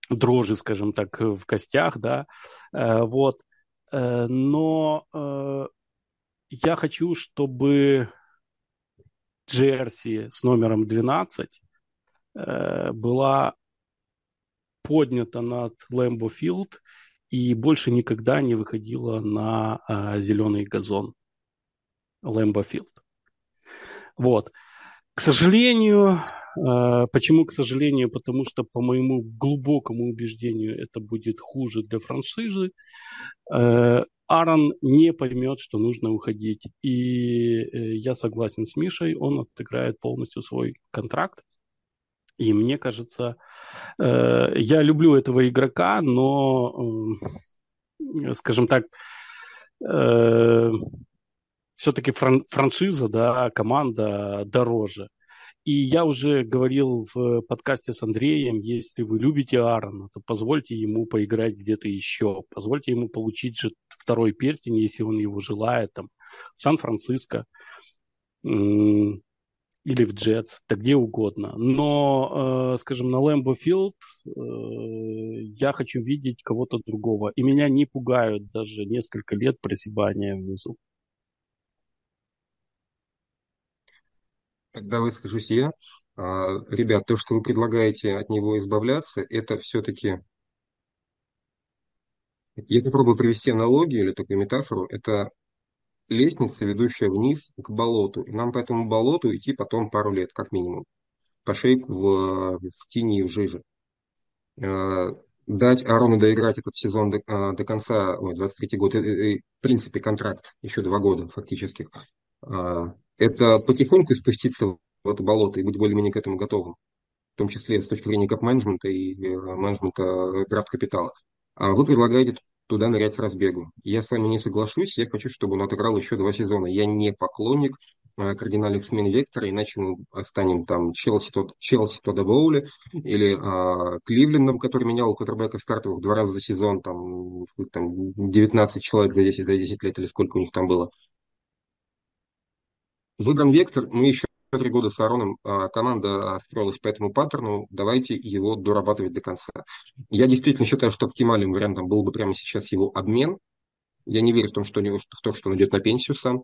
дрожи, скажем так, в костях, да, э, вот. Э, но э, я хочу, чтобы Джерси с номером 12 была поднята над Лэмбо Филд и больше никогда не выходила на зеленый газон Лэмбо Филд. Вот. К сожалению, а, почему, к сожалению? Потому что, по моему глубокому убеждению, это будет хуже для франшизы. Э, Аарон не поймет, что нужно уходить. И э, я согласен с Мишей, он отыграет полностью свой контракт. И мне кажется, э, я люблю этого игрока, но, скажем так, все-таки франшиза, да, команда дороже. И я уже говорил в подкасте с Андреем, если вы любите Аарона, то позвольте ему поиграть где-то еще. Позвольте ему получить же второй перстень, если он его желает, там, в Сан-Франциско или в Джетс, да где угодно. Но, э, скажем, на Лэмбо Филд э, я хочу видеть кого-то другого. И меня не пугают даже несколько лет просибания внизу. Тогда выскажусь я. А, ребят, то, что вы предлагаете от него избавляться, это все-таки... Я попробую привести аналогию или такую метафору. Это лестница, ведущая вниз к болоту. И нам по этому болоту идти потом пару лет, как минимум. По шейку в, в тени и в жиже. А, дать Арону доиграть этот сезон до, а, до конца, ой, 23 год, и, и, в принципе, контракт еще два года фактически. Это потихоньку спуститься в это болото и быть более-менее к этому готовым, в том числе с точки зрения кап-менеджмента и э, менеджмента град капитала. А вы предлагаете туда нырять с разбегу. Я с вами не соглашусь, я хочу, чтобы он отыграл еще два сезона. Я не поклонник э, кардинальных смен вектора, иначе мы станем там Челси, тот, Челси Тодда Боули или э, Кливлендом, который менял квотербека стартовых два раза за сезон, там, там 19 человек за 10, за 10 лет или сколько у них там было. Выбран вектор, мы еще три года с Аароном а, команда строилась по этому паттерну, давайте его дорабатывать до конца. Я действительно считаю, что оптимальным вариантом был бы прямо сейчас его обмен. Я не верю в, том, что, в то, что он идет на пенсию сам.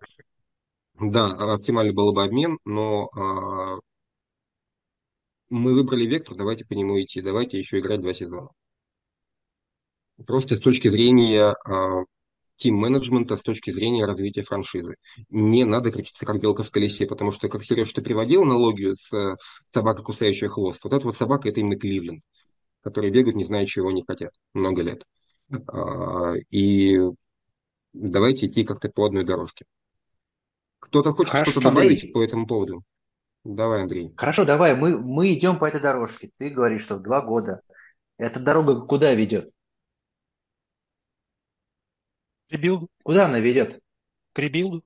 Да, оптимальный был бы обмен, но а, мы выбрали вектор, давайте по нему идти, давайте еще играть два сезона. Просто с точки зрения а, тим-менеджмента с точки зрения развития франшизы. Не надо крутиться как белка в колесе, потому что, как Сереж, ты приводил аналогию с собакой, кусающая хвост. Вот эта вот собака – это именно Кливленд, которые бегают, не зная, чего они хотят, много лет. А, и давайте идти как-то по одной дорожке. Кто-то хочет что-то добавить Андрей. по этому поводу? Давай, Андрей. Хорошо, давай, мы, мы идем по этой дорожке. Ты говоришь, что два года. Эта дорога куда ведет? К ребилду. Куда она ведет? К ребилду.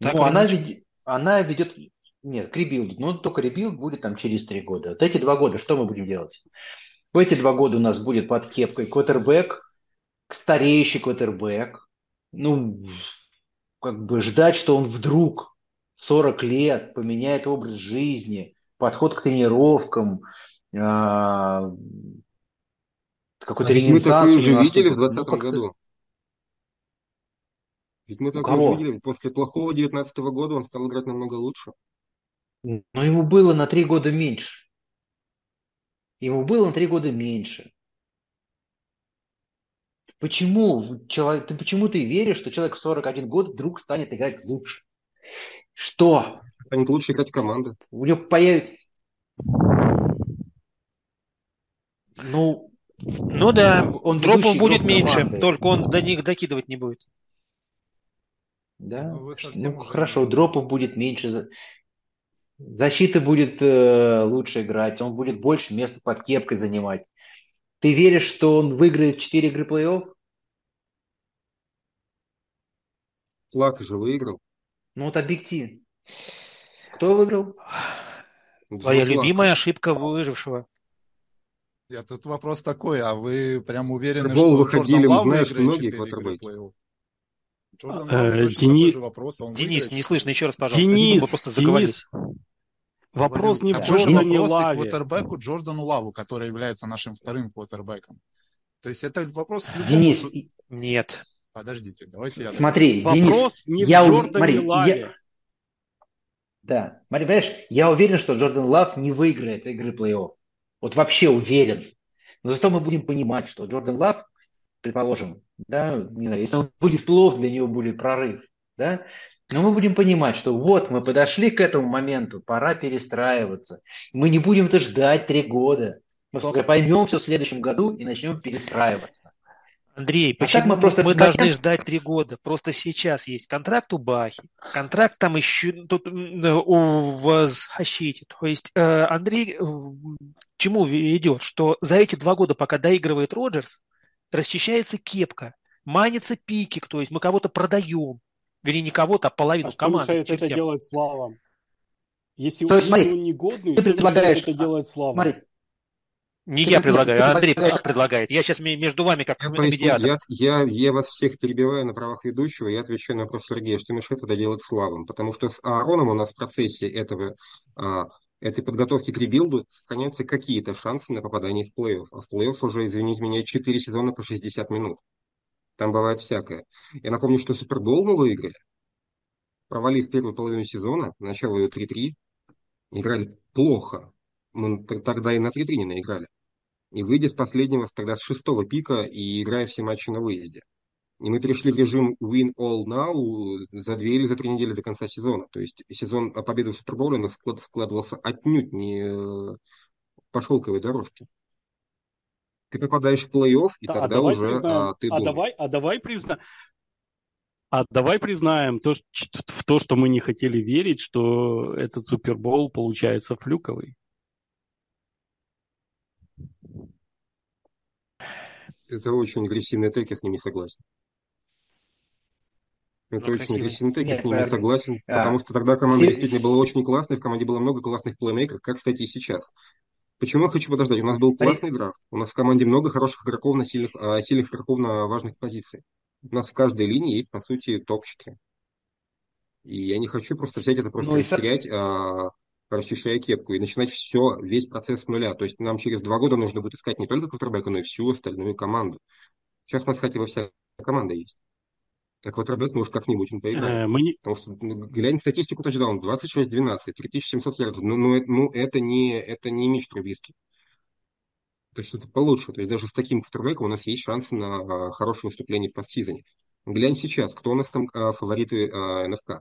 ну, она, ведь, она ведет... Нет, к ребилду. Но только ребилд будет там через три года. Вот эти два года что мы будем делать? В эти два года у нас будет под кепкой квотербек, стареющий квотербек. Ну, как бы ждать, что он вдруг 40 лет поменяет образ жизни, подход к тренировкам, а, какой-то а ренессанс. Мы такое уже видели в 2020 ну, году. Ведь мы так уже видели, после плохого 19 года он стал играть намного лучше. Но ему было на три года меньше. Ему было на три года меньше. Почему, человек, ты, почему ты веришь, что человек в 41 год вдруг станет играть лучше? Что? Станет лучше играть команда. У него появится... Ну, ну да, он дропов будет меньше, только он до них докидывать не будет. Да? Ну, ну хорошо, дропов будет меньше, защита будет э, лучше играть, он будет больше места под кепкой занимать. Ты веришь, что он выиграет 4 игры плей-офф? Плак же выиграл. Ну вот объектив. Кто выиграл? Твоя любимая ошибка выжившего. Нет, тут вопрос такой, а вы прям уверены, Футбол что выходили, Джордан Лав знаешь, многие квотербеки. Джордан э, Денис, вопрос, Денис, не слышно, еще раз, пожалуйста. Денис, мы просто заговорились. Вопрос не в Джордане Лаве. квотербеку Джордану Лаву, который является нашим вторым квотербеком. То есть это вопрос. Денис, нет. Подождите, давайте я... Смотри, вопрос Денис, не я в Джордане смотри, Лаве. Я... Да, смотри, понимаешь, я уверен, что Джордан Лав не выиграет игры плей-офф. Вот вообще уверен. Но зато мы будем понимать, что Джордан Лав предположим, да, не знаю, если он будет плов, для него будет прорыв, да, но мы будем понимать, что вот мы подошли к этому моменту, пора перестраиваться. Мы не будем это ждать три года. Мы только поймем все в следующем году и начнем перестраиваться. Андрей, а почему мы, просто мы должны ждать три года? Просто сейчас есть контракт у Бахи, контракт там еще тут, у вас защите. То есть э, Андрей чему ведет? Что за эти два года, пока доигрывает Роджерс, расчищается кепка, манится пики, то есть мы кого-то продаем. Вернее, не кого-то, а половину а команды. Что это делать Слава? Если, то есть, смотри, он негодный, ты предлагаешь, это делает Слава? Смотри, не я предлагаю, а Андрей предлагает. Я сейчас между вами как я медиатор. Я, я, я вас всех перебиваю на правах ведущего, я отвечаю на вопрос Сергея, что мешает это делать Славом. Потому что с Аароном у нас в процессе этого а, этой подготовки к ребилду сохраняются какие-то шансы на попадание в плей-офф. А в плей-офф уже, извините меня, 4 сезона по 60 минут. Там бывает всякое. Я напомню, что Супербол мы выиграли, провалив первую половину сезона, начало ее 3-3, играли плохо. Мы тогда и на 3-3 не наиграли. И выйдя с последнего, тогда с шестого пика и играя все матчи на выезде. И мы перешли в режим win all now за две или за три недели до конца сезона. То есть сезон победы в Суперболе у нас складывался отнюдь не по шелковой дорожке. Ты попадаешь в плей-офф, и а тогда давай уже признаем, а, ты а думаешь. давай, а давай признаем, а давай признаем то, в то, что мы не хотели верить, что этот Супербол получается флюковый. Это очень агрессивный тег, я с ним не согласен. Это Ну, очень красивый. тег, я с ним не наверное, согласен, а, потому что тогда команда се- действительно была очень классной, в команде было много классных плеймейкеров, как, кстати, и сейчас. Почему я хочу подождать? У нас был классный драфт, у нас в команде много хороших игроков на сильных, а, сильных игроков на важных позициях. У нас в каждой линии есть, по сути, топчики. И я не хочу просто взять это просто Ну и растерять, а, расчищая кепку, и начинать все, весь процесс с нуля. То есть нам через два года нужно будет искать не только квотербека, но и всю остальную команду. Сейчас у нас хотя бы вся команда есть. Так квотербек, может, как-нибудь он поиграет. Э, Мы не, Потому что ну, глянь статистику тачдаун, 26-12, 3700 ярдов. Ну, ну, это, ну, это не, это не Мич Трубиски. Это что-то получше. То есть даже с таким квотербеком у нас есть шансы на а, хорошее выступление в постсезоне. Глянь сейчас, кто у нас там а, фавориты а, НФК.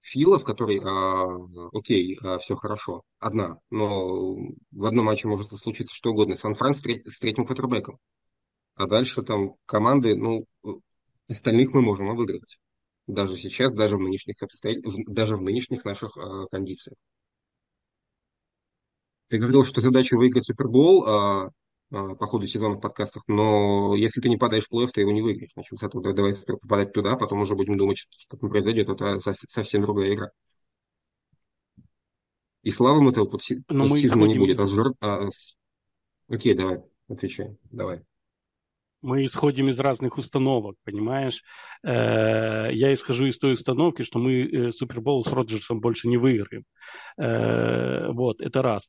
Филов, который, а, окей, все хорошо, одна, но в одном матче может случиться что угодно. Сан-Фран с, с третьим квотербеком. А дальше там команды, ну, остальных мы можем обыгрывать. Даже сейчас, даже в нынешних, обстоятель- даже в нынешних наших а, кондициях. Ты говорил, что задача выиграть Супербол а, а, по ходу сезона в подкастах, но если ты не падаешь в плей-офф, ты его не выиграешь. С этого, давай попадать туда, потом уже будем думать, что, что там произойдет. Это сов- совсем другая игра. И славам этого постсезона не будет. А с- Окей, давай, отвечай, давай. Мы исходим из разных установок, понимаешь? Э, Я исхожу из той установки, что мы э, Супербол с Роджерсом больше не выиграем. Э, Вот, это раз.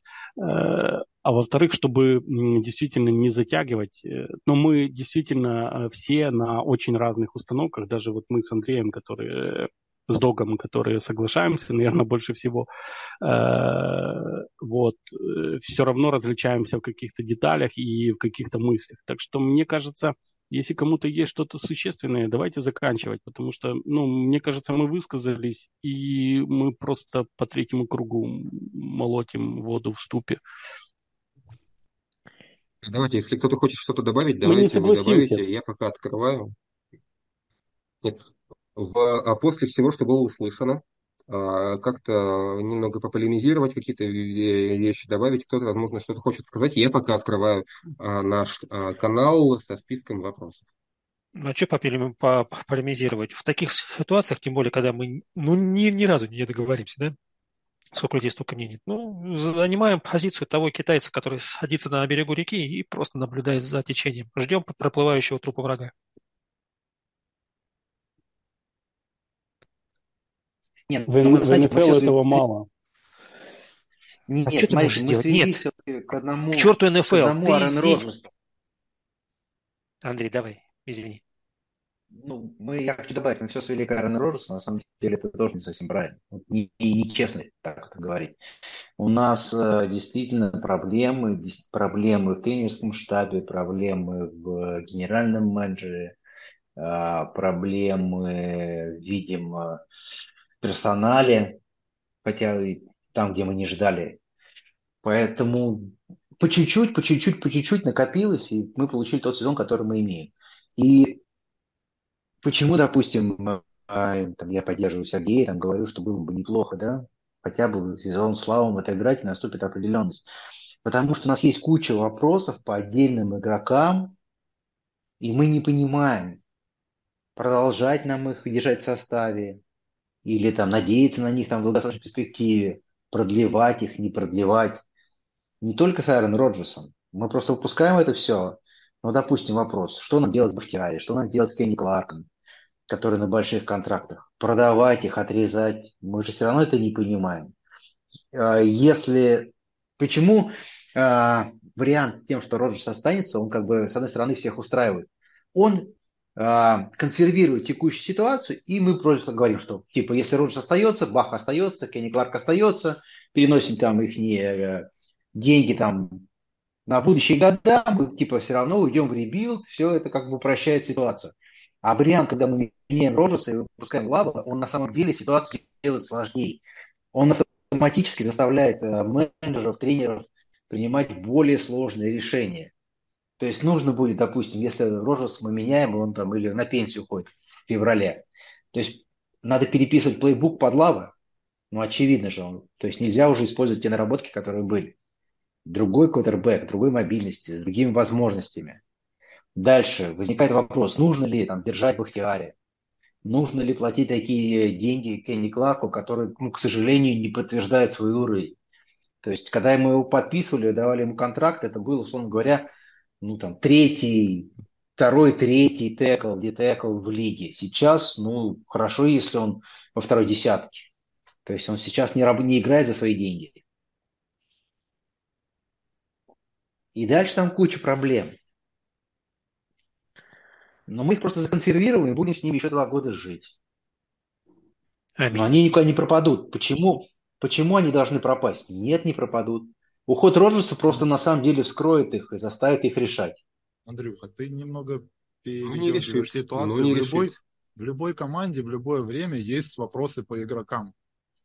А во-вторых, чтобы действительно не затягивать, но мы действительно все на очень разных установках, даже вот мы с Андреем, которые э, с Догом, которые соглашаемся, наверное, больше всего, э, вот, все равно различаемся в каких-то деталях и в каких-то мыслях. Так что мне кажется, если кому-то есть что-то существенное, давайте заканчивать, потому что, ну, мне кажется, мы высказались, и мы просто по третьему кругу молотим воду в ступе. Давайте, если кто-то хочет что-то добавить, Мы не давайте вы добавите. Я пока открываю. Нет. В, а после всего, что было услышано, а, как-то немного пополемизировать, какие-то ве- вещи добавить, кто-то, возможно, что-то хочет сказать. Я пока открываю а, наш канал со списком вопросов. Ну, а что полемизировать? В таких ситуациях, тем более, когда мы ну, ни, ни разу не договоримся, да? Сколько людей, столько мнений. Ну, занимаем позицию того китайца, который садится на берегу реки и просто наблюдает за течением. Ждем проплывающего трупа врага. Нет, В, ну мы, в знаете, НФЛ все этого мало. Нет, А что ты можешь мы сделать? Нет. к одному, К черту к НФЛ. одному Ты здесь... Андрей, давай, извини. Ну, мы, я хочу добавить, мы все свели к Аарону Роджерсу, на самом деле это тоже не совсем правильно. Не, нечестно так это говорить. У нас э, действительно проблемы, проблемы в тренерском штабе, проблемы в генеральном менеджере, э, проблемы, видимо, персонале, хотя и там, где мы не ждали. Поэтому по чуть-чуть, по чуть-чуть, по чуть-чуть накопилось, и мы получили тот сезон, который мы имеем. И почему, допустим, э, там, я поддерживаю Сергея, там, говорю, что было бы неплохо, да, хотя бы сезон с Лавом отыграть, и наступит определенность. Потому что у нас есть куча вопросов по отдельным игрокам, и мы не понимаем, продолжать нам их держать в составе, или там надеяться на них там в долгосрочной перспективе, продлевать их, не продлевать. Не только с Aaron Роджерсом. Мы просто упускаем это все. Ну, допустим, вопрос, что нам делать с Бахтиари, что нам делать с Кенни Кларком, который на больших контрактах? Продавать их, отрезать? Мы же все равно это не понимаем. А, Если... Почему а, вариант с тем, что Роджерс останется, он как бы, с одной стороны, всех устраивает. Он консервирует текущую ситуацию, и мы просто говорим, что типа, если Роджерс остается, Бах остается, Кенни Кларк остается, переносим там их не, деньги там на будущие года, мы типа все равно уйдем в ребилд, все это как бы упрощает ситуацию. А вариант, когда мы меняем Роджерса и выпускаем Лава, он на самом деле ситуацию делает сложнее. Он автоматически заставляет э, менеджеров, тренеров принимать более сложные решения. То есть нужно будет, допустим, если Роджерс мы меняем, он там или на пенсию уходит в феврале, то есть надо переписывать playbook под Лава, ну очевидно же он, то есть нельзя уже использовать те наработки, которые были. Другой квотербек, другой мобильности, с другими возможностями. Дальше возникает вопрос, нужно ли там держать Бахтиаре, нужно ли платить такие деньги Кенни Кларку, который, ну, к сожалению, не подтверждает свой уровень. То есть, когда мы его подписывали, давали ему контракт, это был, условно говоря, ну, там, третий, второй, третий текл, детекл в лиге. Сейчас, ну, хорошо, если он во второй десятке. То есть он сейчас не, раб, не играет за свои деньги. И дальше там куча проблем. Но мы их просто законсервируем и будем с ними еще два года жить. Аминь. Но они никуда не пропадут. Почему? Почему они должны пропасть? Нет, не пропадут. Уход Роджерса просто на самом деле вскроет их и заставит их решать. Андрюха, ты немного передергиваешь ну, ситуацию. Ну, в, любой, в любой команде в любое время есть вопросы по игрокам.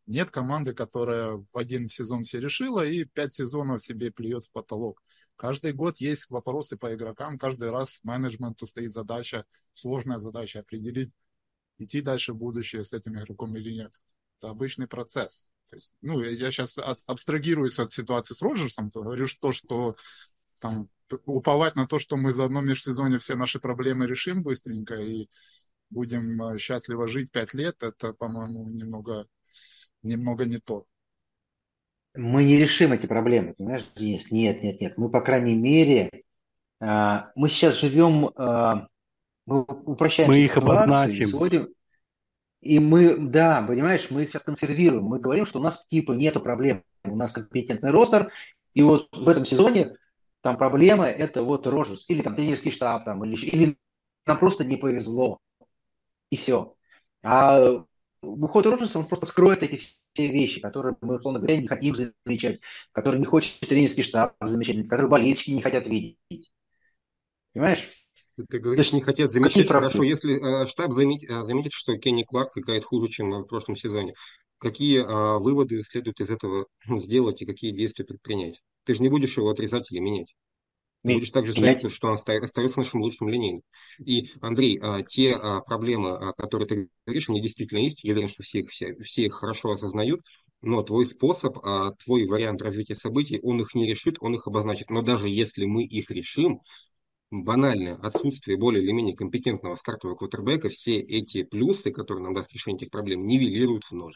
Нет команды, которая в один сезон все решила и пять сезонов себе плюет в потолок. Каждый год есть вопросы по игрокам, каждый раз менеджменту стоит задача, сложная задача определить, идти дальше в будущее с этим игроком или нет. Это обычный процесс. То есть, ну, я сейчас от, абстрагируюсь от ситуации с Роджерсом, то говорю, что, что там уповать на то, что мы за одно межсезонье все наши проблемы решим быстренько и будем э, счастливо жить пять лет, это, по-моему, немного, немного не то мы не решим эти проблемы, понимаешь, Денис? Нет, нет, нет. Мы, по крайней мере, а, мы сейчас живем, а, мы упрощаем Мы их обозначим. Сводим, и мы, да, понимаешь, мы их сейчас консервируем. Мы говорим, что у нас типа нету проблем. У нас компетентный ростер, и вот в этом сезоне там проблема это вот Рожес, или там тренерский штаб, там, или, или нам просто не повезло. И все. А уход Роджерса, он просто вскроет эти все вещи, которые мы, условно говоря, не хотим замечать, которые не хочет тренерский штаб замечать, которые болельщики не хотят видеть. Понимаешь? Ты говоришь, не хотят замечать. Хорошо, если э, штаб заметит, э, заметит, что Кенни Кларк играет хуже, чем в прошлом сезоне, какие э, выводы следует из этого сделать и какие действия предпринять? Ты же не будешь его отрезать или менять. Ты будешь также знать, что он остается нашим лучшим линейным. И, Андрей, те проблемы, которые ты говоришь, они действительно есть. Я уверен, что все их, все, все их хорошо осознают. Но твой способ, твой вариант развития событий, он их не решит, он их обозначит. Но даже если мы их решим, банальное отсутствие более или менее компетентного стартового квотербека, все эти плюсы, которые нам даст решение этих проблем, нивелируют в ноль.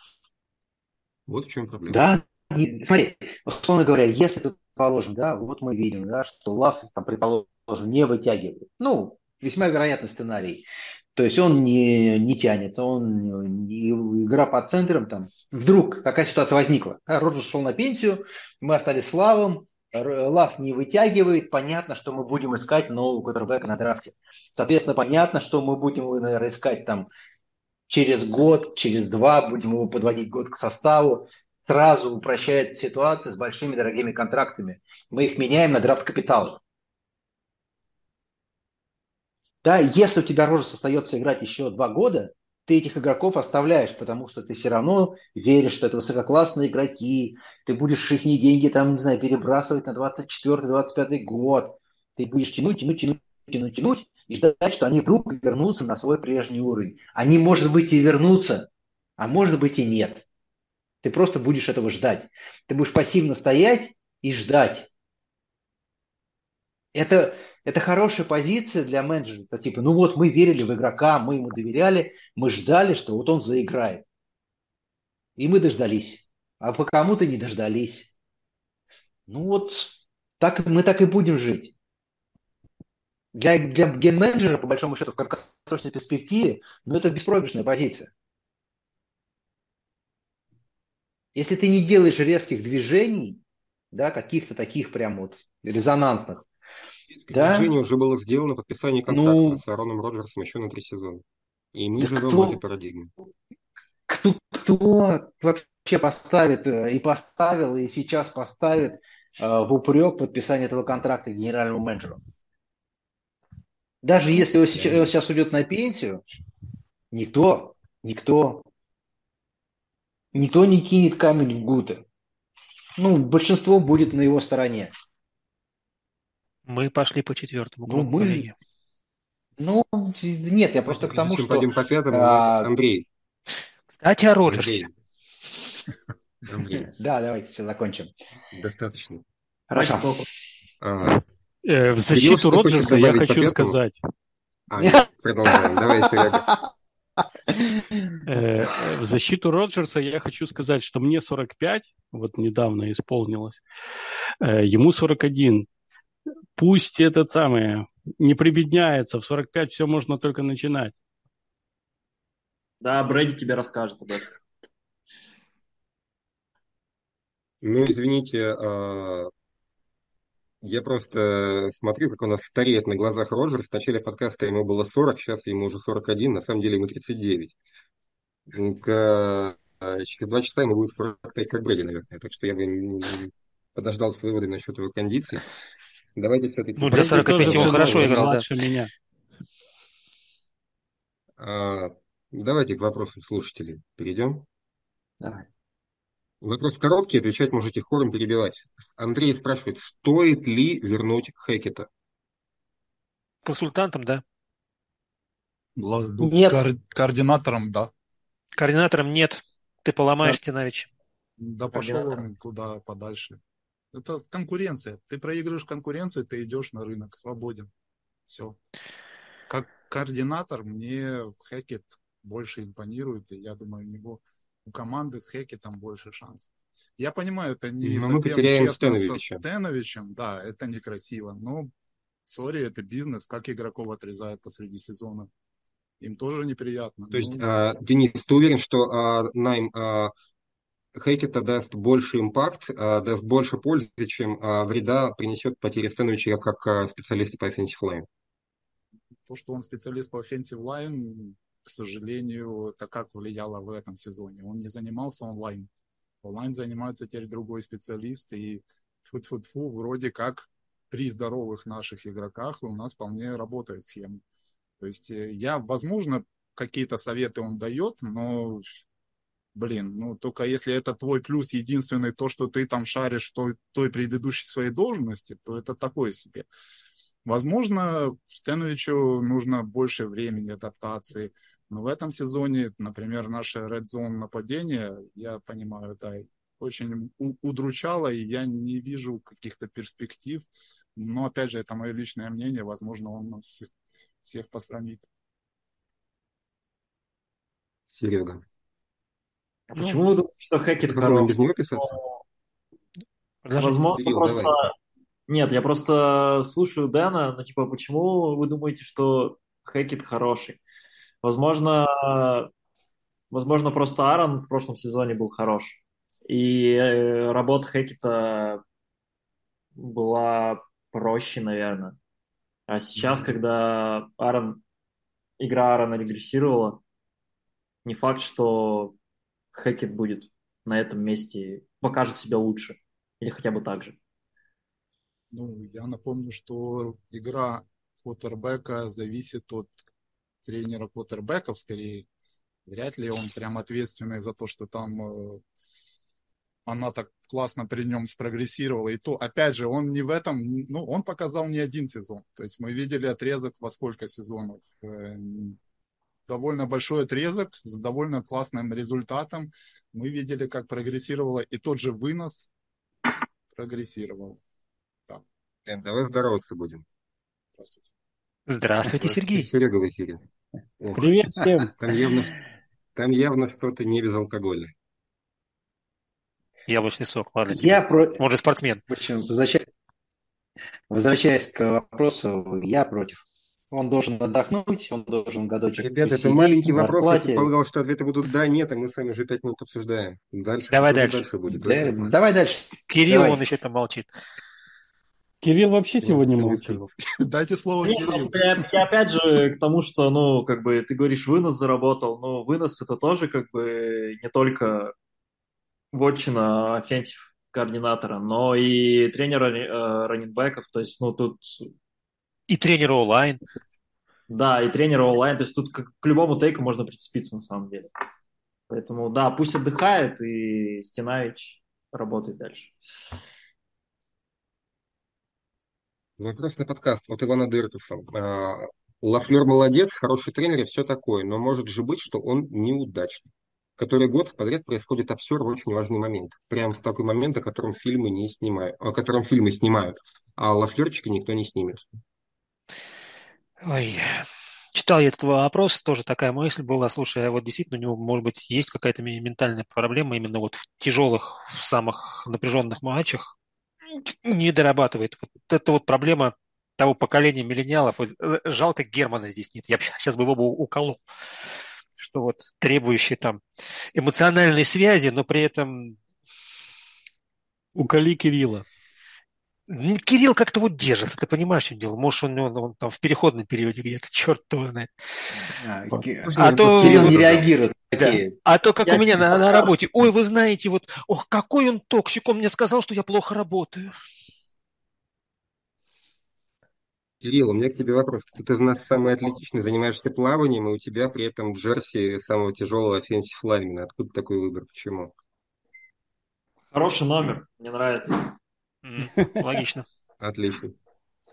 Вот в чем проблема. Да, смотри, условно говоря, если предположим, да, вот мы видим, да, что Лав, там, предположим, не вытягивает. Ну, весьма вероятный сценарий. То есть он не, не тянет, он не, игра под центром, там, вдруг такая ситуация возникла. Да, Роджерс шел на пенсию, мы остались с Лавом, Лав не вытягивает, понятно, что мы будем искать нового квотербека на драфте. Соответственно, понятно, что мы будем, наверное, искать там через год, через два, будем его подводить год к составу сразу упрощает ситуацию с большими дорогими контрактами. Мы их меняем на драфт капитал. Да, если у тебя Рожес остается играть еще два года, ты этих игроков оставляешь, потому что ты все равно веришь, что это высококлассные игроки, ты будешь их деньги там, не знаю, перебрасывать на 24-25 год, ты будешь тянуть, тянуть, тянуть, тянуть, тянуть, и ждать, что они вдруг вернутся на свой прежний уровень. Они, может быть, и вернутся, а может быть и нет. Ты просто будешь этого ждать. Ты будешь пассивно стоять и ждать. Это, это хорошая позиция для менеджера. Типа, ну вот мы верили в игрока, мы ему доверяли, мы ждали, что вот он заиграет. И мы дождались. А по кому-то не дождались. Ну вот так, мы так и будем жить. Для, для ген-менеджера, по большому счету, в краткосрочной перспективе, ну это беспроигрышная позиция. Если ты не делаешь резких движений, да, каких-то таких прям вот резонансных, да? движение уже было сделано подписание контракта ну, с Аароном Роджерсом еще на три сезона. И мы да живем кто, в этой парадигме. Кто, кто вообще поставит э, и поставил, и сейчас поставит э, в упрек подписание этого контракта генеральному менеджеру. Даже если он сейчас, он сейчас уйдет на пенсию, никто, никто, никто не кинет камень в Гуте. Ну, большинство будет на его стороне. Мы пошли по четвертому Ну, кругу, мы- коллеги. Ну, нет, я просто к Прежде тому, чем что... пойдем по пятому, а, Андрей. Кстати, о Роджерсе. Да, давайте все закончим. достаточно. Хорошо. А, Э, в защиту Роджерса я хочу сказать, а, продолжаем. Давай еще э, в защиту Роджерса я хочу сказать, что мне 45, вот недавно исполнилось, э, ему 41. Пусть этот самый не прибедняется, в 45 все можно только начинать. Да, Брэди тебе расскажет об этом. Ну, извините, а, я просто смотрю, как у нас стареет на глазах Роджерс. В начале подкаста ему было 40, сейчас ему уже 41, на самом деле ему 39. К- а, Через два часа ему будет 45, как Брэди, наверное. Так что я бы подождал с выводами насчет его кондиции. Давайте все-таки... Ну, для 45 тоже он хорошо играл, да. меня. А, Давайте к вопросам слушателей перейдем. Давай. Вопрос короткий, отвечать можете хором перебивать. Андрей спрашивает, стоит ли вернуть Хекета? Консультантом, да. Нет. коор- координатором, да. Координатором нет. Ты поломаешь Стенович. Да пошел он куда подальше. Это конкуренция. Ты проигрываешь конкуренцию, ты идешь на рынок, свободен. Все. Как координатор мне Хекет больше импонирует, и я думаю, у него у команды с Хекетом больше шансов. Я понимаю, это не Но мы совсем честно Стеновича. со Стеновичем, да, это некрасиво, но сори, это бизнес, как игроков отрезают посреди сезона. Им тоже неприятно. То есть, Ну, а, Денис, ты уверен, что а, найм а, Хекета даст больше импакт, а, даст больше пользы, чем а, вреда принесет потеря Становича как а, специалиста по offensive line? то, что он специалист по offensive line, к сожалению, это как влияло в этом сезоне. Он не занимался онлайн. Онлайн занимается теперь другой специалист, и тьфу-тьфу-тьфу, вроде как при здоровых наших игроках у нас вполне работает схема. То есть э, я, возможно, какие-то советы он дает, но, блин, ну только если это твой плюс единственный, то, что ты там шаришь в той, той предыдущей своей должности, то это такое себе. Возможно, Стеновичу нужно больше времени адаптации. Но в этом сезоне, например, наше Red Zone нападение, я понимаю, да, очень удручало, и я не вижу каких-то перспектив. Но, опять же, это мое личное мнение. Возможно, он всех посрамит. Серега. А Ну, почему вы думаете, что Хекет хорош? без него писаться? Возможно, Кирилл, просто... давай. Нет, я просто слушаю Дэна, но типа, почему вы думаете, что Хекет хороший? Возможно, возможно, просто Аарон в прошлом сезоне был хорош. И э, работа Хекета была проще, наверное. А сейчас, Мгм. когда Аарон, игра Аарона регрессировала, не факт, что Хекет будет на этом месте, покажет себя лучше. Или хотя бы так же. Ну, я напомню, что игра квотербека зависит от тренера квотербеков скорее. Вряд ли он прям ответственный за то, что там э, она так классно при нем спрогрессировала. И то, опять же, он не в этом, ну, он показал не один сезон. То есть мы видели отрезок во сколько сезонов. Довольно большой отрезок с довольно классным результатом. Мы видели, как прогрессировала и тот же вынос прогрессировал. Э, Давай здороваться будем. Здравствуйте. Здравствуйте, Сергей. Серега в эфире. Ох, Привет всем. Там явно, там явно что-то не безалкогольное. Яблочный сок, ладно тебе. Я про... Он же спортсмен. В общем, возвращаясь, возвращаясь к вопросу, я против. Он должен отдохнуть, он должен годочек Ребята, это посидеть маленький на вопрос. Я зарплате. предполагал, что ответы будут да, нет, а мы с вами уже пять минут обсуждаем. Дальше, Давай дальше. дальше будет. Да, давай дальше. Кирилл, Давай. он еще там молчит. Кирилл вообще сегодня молчит. Дайте слово Нет, Кириллу. просто я, я опять же к тому, что, ну, как бы, ты говоришь, вынос заработал, но вынос это тоже, как бы, не только вотчина offensive координатора, но и тренера э, раннинбеков, то есть, ну, тут... И тренера онлайн. Да, и тренера онлайн, то есть тут к, к любому тейку можно прицепиться на самом деле. Поэтому, да, пусть отдыхает, и Стенаевич работает дальше. Вопрос на подкаст от Ивана Дыртовса. А, Лафлер молодец, хороший тренер и все такое, но может же быть, что он неудачный. Который год подряд происходит обсер в очень важный момент. Прям в такой момент, о котором фильмы не снимают, о котором фильмы снимают, а лафлерчика никто не снимет. Ой, читал я этот вопрос, тоже такая мысль была, слушай, а вот действительно у него, может быть, есть какая-то ментальная проблема именно вот в тяжелых, в самых напряженных матчах, не дорабатывает. Вот это вот проблема того поколения миллениалов. Э, жалко Германа здесь нет. Я сейчас бы его бы уколол. Что вот требующие там эмоциональной связи, но при этом... Уколи Кирилла. Кирилл как-то вот держится, ты понимаешь, что дело? Может, он, он, он там в переходном периоде где-то, черт его знает. А, вот. а то, Кирилл не реагирует. Да. А то, как Я у меня на, на работе. Ой, вы знаете, вот, ох, какой он toxic, он мне сказал, что я плохо работаю. Кирилл, у меня к тебе вопрос. Ты из нас самый атлетичный, занимаешься плаванием, и у тебя при этом джерси самого тяжелого offensive лайнмена. Откуда такой выбор? Почему? Хороший номер, мне нравится. Логично. Отлично.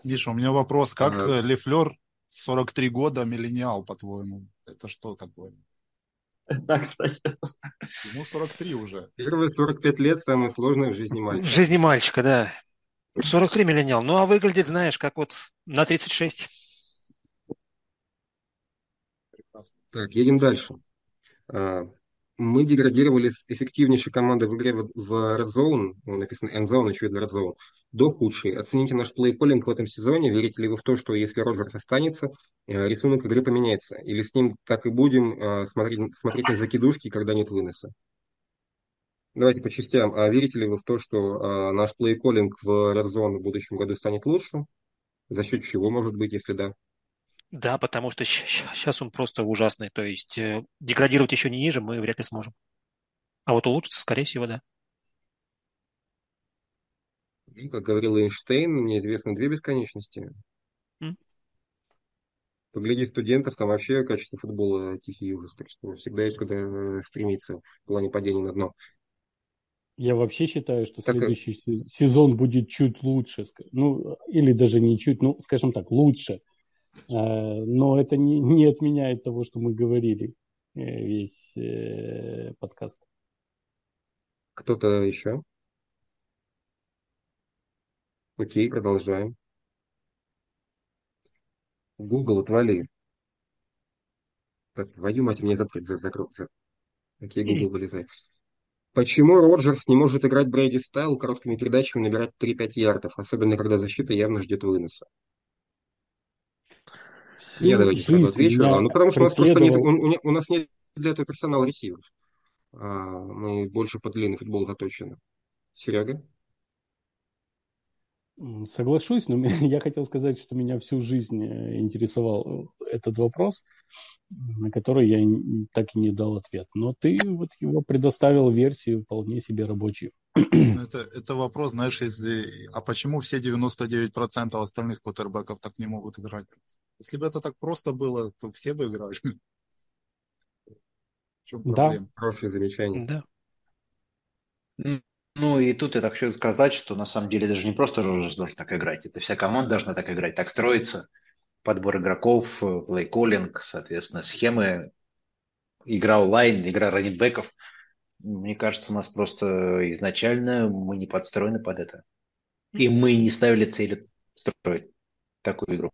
Миша, у меня вопрос. Как ага. Лефлер 43 года миллениал, по-твоему? Это что такое? Да, кстати. Ему 43 уже. Первые 45 лет самое сложное в жизни мальчика. В жизни мальчика, да. 43 миллениал. Ну, а выглядит, знаешь, как вот на 36. Прекрасно. Так, едем дальше. Мы деградировали с эффективнейшей командой в игре в Red Zone, ну, написано End Zone, очевидно Red Zone, до худшей. Оцените наш плей-коллинг в этом сезоне. Верите ли вы в то, что если Роджерс останется, э, рисунок игры поменяется? Или с ним так и будем э, смотреть, смотреть на закидушки, когда нет выноса? Давайте по частям. А верите ли вы в то, что наш плей-коллинг в Red Zone в будущем году станет лучше? За счет чего, может быть, если да? Да, потому что сейчас он просто ужасный. То есть э, деградировать еще не ниже мы вряд ли сможем. А вот улучшиться, скорее всего, да. Ну, как говорил Эйнштейн, мне известны две бесконечности. Mm. Погляди студентов, там вообще качество футбола тихий ужас. Так что всегда есть куда э, стремиться в плане падения на дно. Я вообще считаю, что так, следующий сезон будет чуть лучше. Ну, или даже не чуть, ну, скажем так, лучше Э, но это не, не отменяет того, что мы говорили э, весь э, подкаст. Кто-то еще? Окей, продолжаем. Google, отвали. Твою мать, мне запрет закрыл. Окей, Google, вылезай. Почему Роджерс не может играть Брейди Стайл короткими передачами набирать 3-5 ярдов, особенно когда защита явно ждет выноса? Давайте сразу отвечу. Ну, потому что у нас просто нет, у, у нас нет для этого персонала ресиверов. А, мы больше по длинный футбол заточены. Серега? Соглашусь, но я хотел сказать, что меня всю жизнь э, интересовал э, этот вопрос, на который я так и не дал ответ. Но ты вот его предоставил версию вполне себе рабочую. Это, это вопрос, знаешь, если, а почему все 99% остальных кутербеков так не могут играть? Если бы это так просто было, то все бы играли. В чем проблема? Да. Хорошее замечание. Да. Ну и тут я так хочу сказать, что на самом деле даже не просто Роджерс должен так играть, это вся команда должна так играть, так строится. Подбор игроков, плей-коллинг, соответственно, схемы, игра онлайн, игра раннинбеков. Мне кажется, у нас просто изначально мы не подстроены под это. И мы не ставили цели строить такую игру.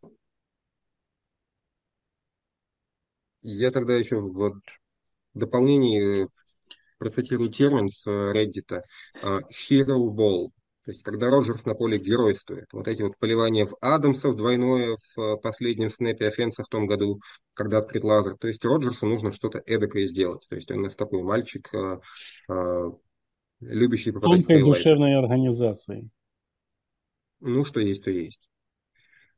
Я тогда еще в дополнении процитирую термин с Reddit. А, hero ball. То есть, когда Роджерс на поле геройствует. Вот эти вот поливания в Адамсов двойное в последнем снэпе офенса в том году, когда открыт лазер. То есть, Роджерсу нужно что-то эдакое сделать. То есть, он у нас такой мальчик, любящий попадать Тонкой в душевной организации. Ну, что есть, то есть.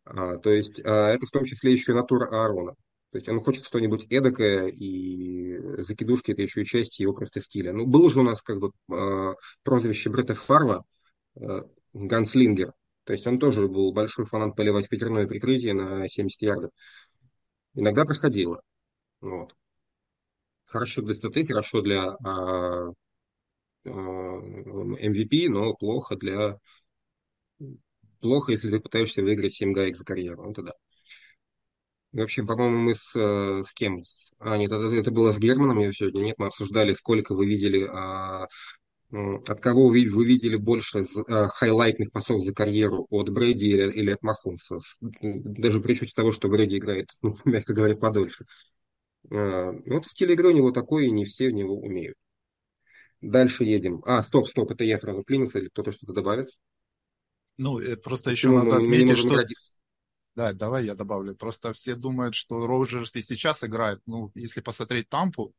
А, то есть, а, это в том числе еще натура Аарона. То есть он хочет что-нибудь эдакое, и закидушки это еще и часть его просто стиля. Ну, было же у нас как бы э, прозвище Бретта Фарва э, Ганслингер. То есть он тоже был большой фанат поливать пятерное прикрытие на 70 ярдов. Иногда проходило. Вот. Хорошо для статы, хорошо для а, а, MVP, но плохо для... Плохо, если ты пытаешься выиграть 7 гаек за карьеру. Это да. В общем, по-моему, мы с, э, с кем? А, нет, это, это было с Германом я сегодня. Нет, мы обсуждали, сколько вы видели, а, от кого вы, вы видели больше а, хайлайтных пасов за карьеру, от Брэди или, или от Махомса. Даже при учете того, что Брэди играет, ну, мягко говоря, подольше. А, вот стиль игры у него такой, и не все в него умеют. Дальше едем. А, стоп, стоп, это я сразу клинился, или кто-то что-то добавит? Ну, э, просто еще Почему надо отметить, что... Играть... Да, давай я добавлю. Просто все думают, что Роджерс и сейчас играет. Ну, если посмотреть Тампу,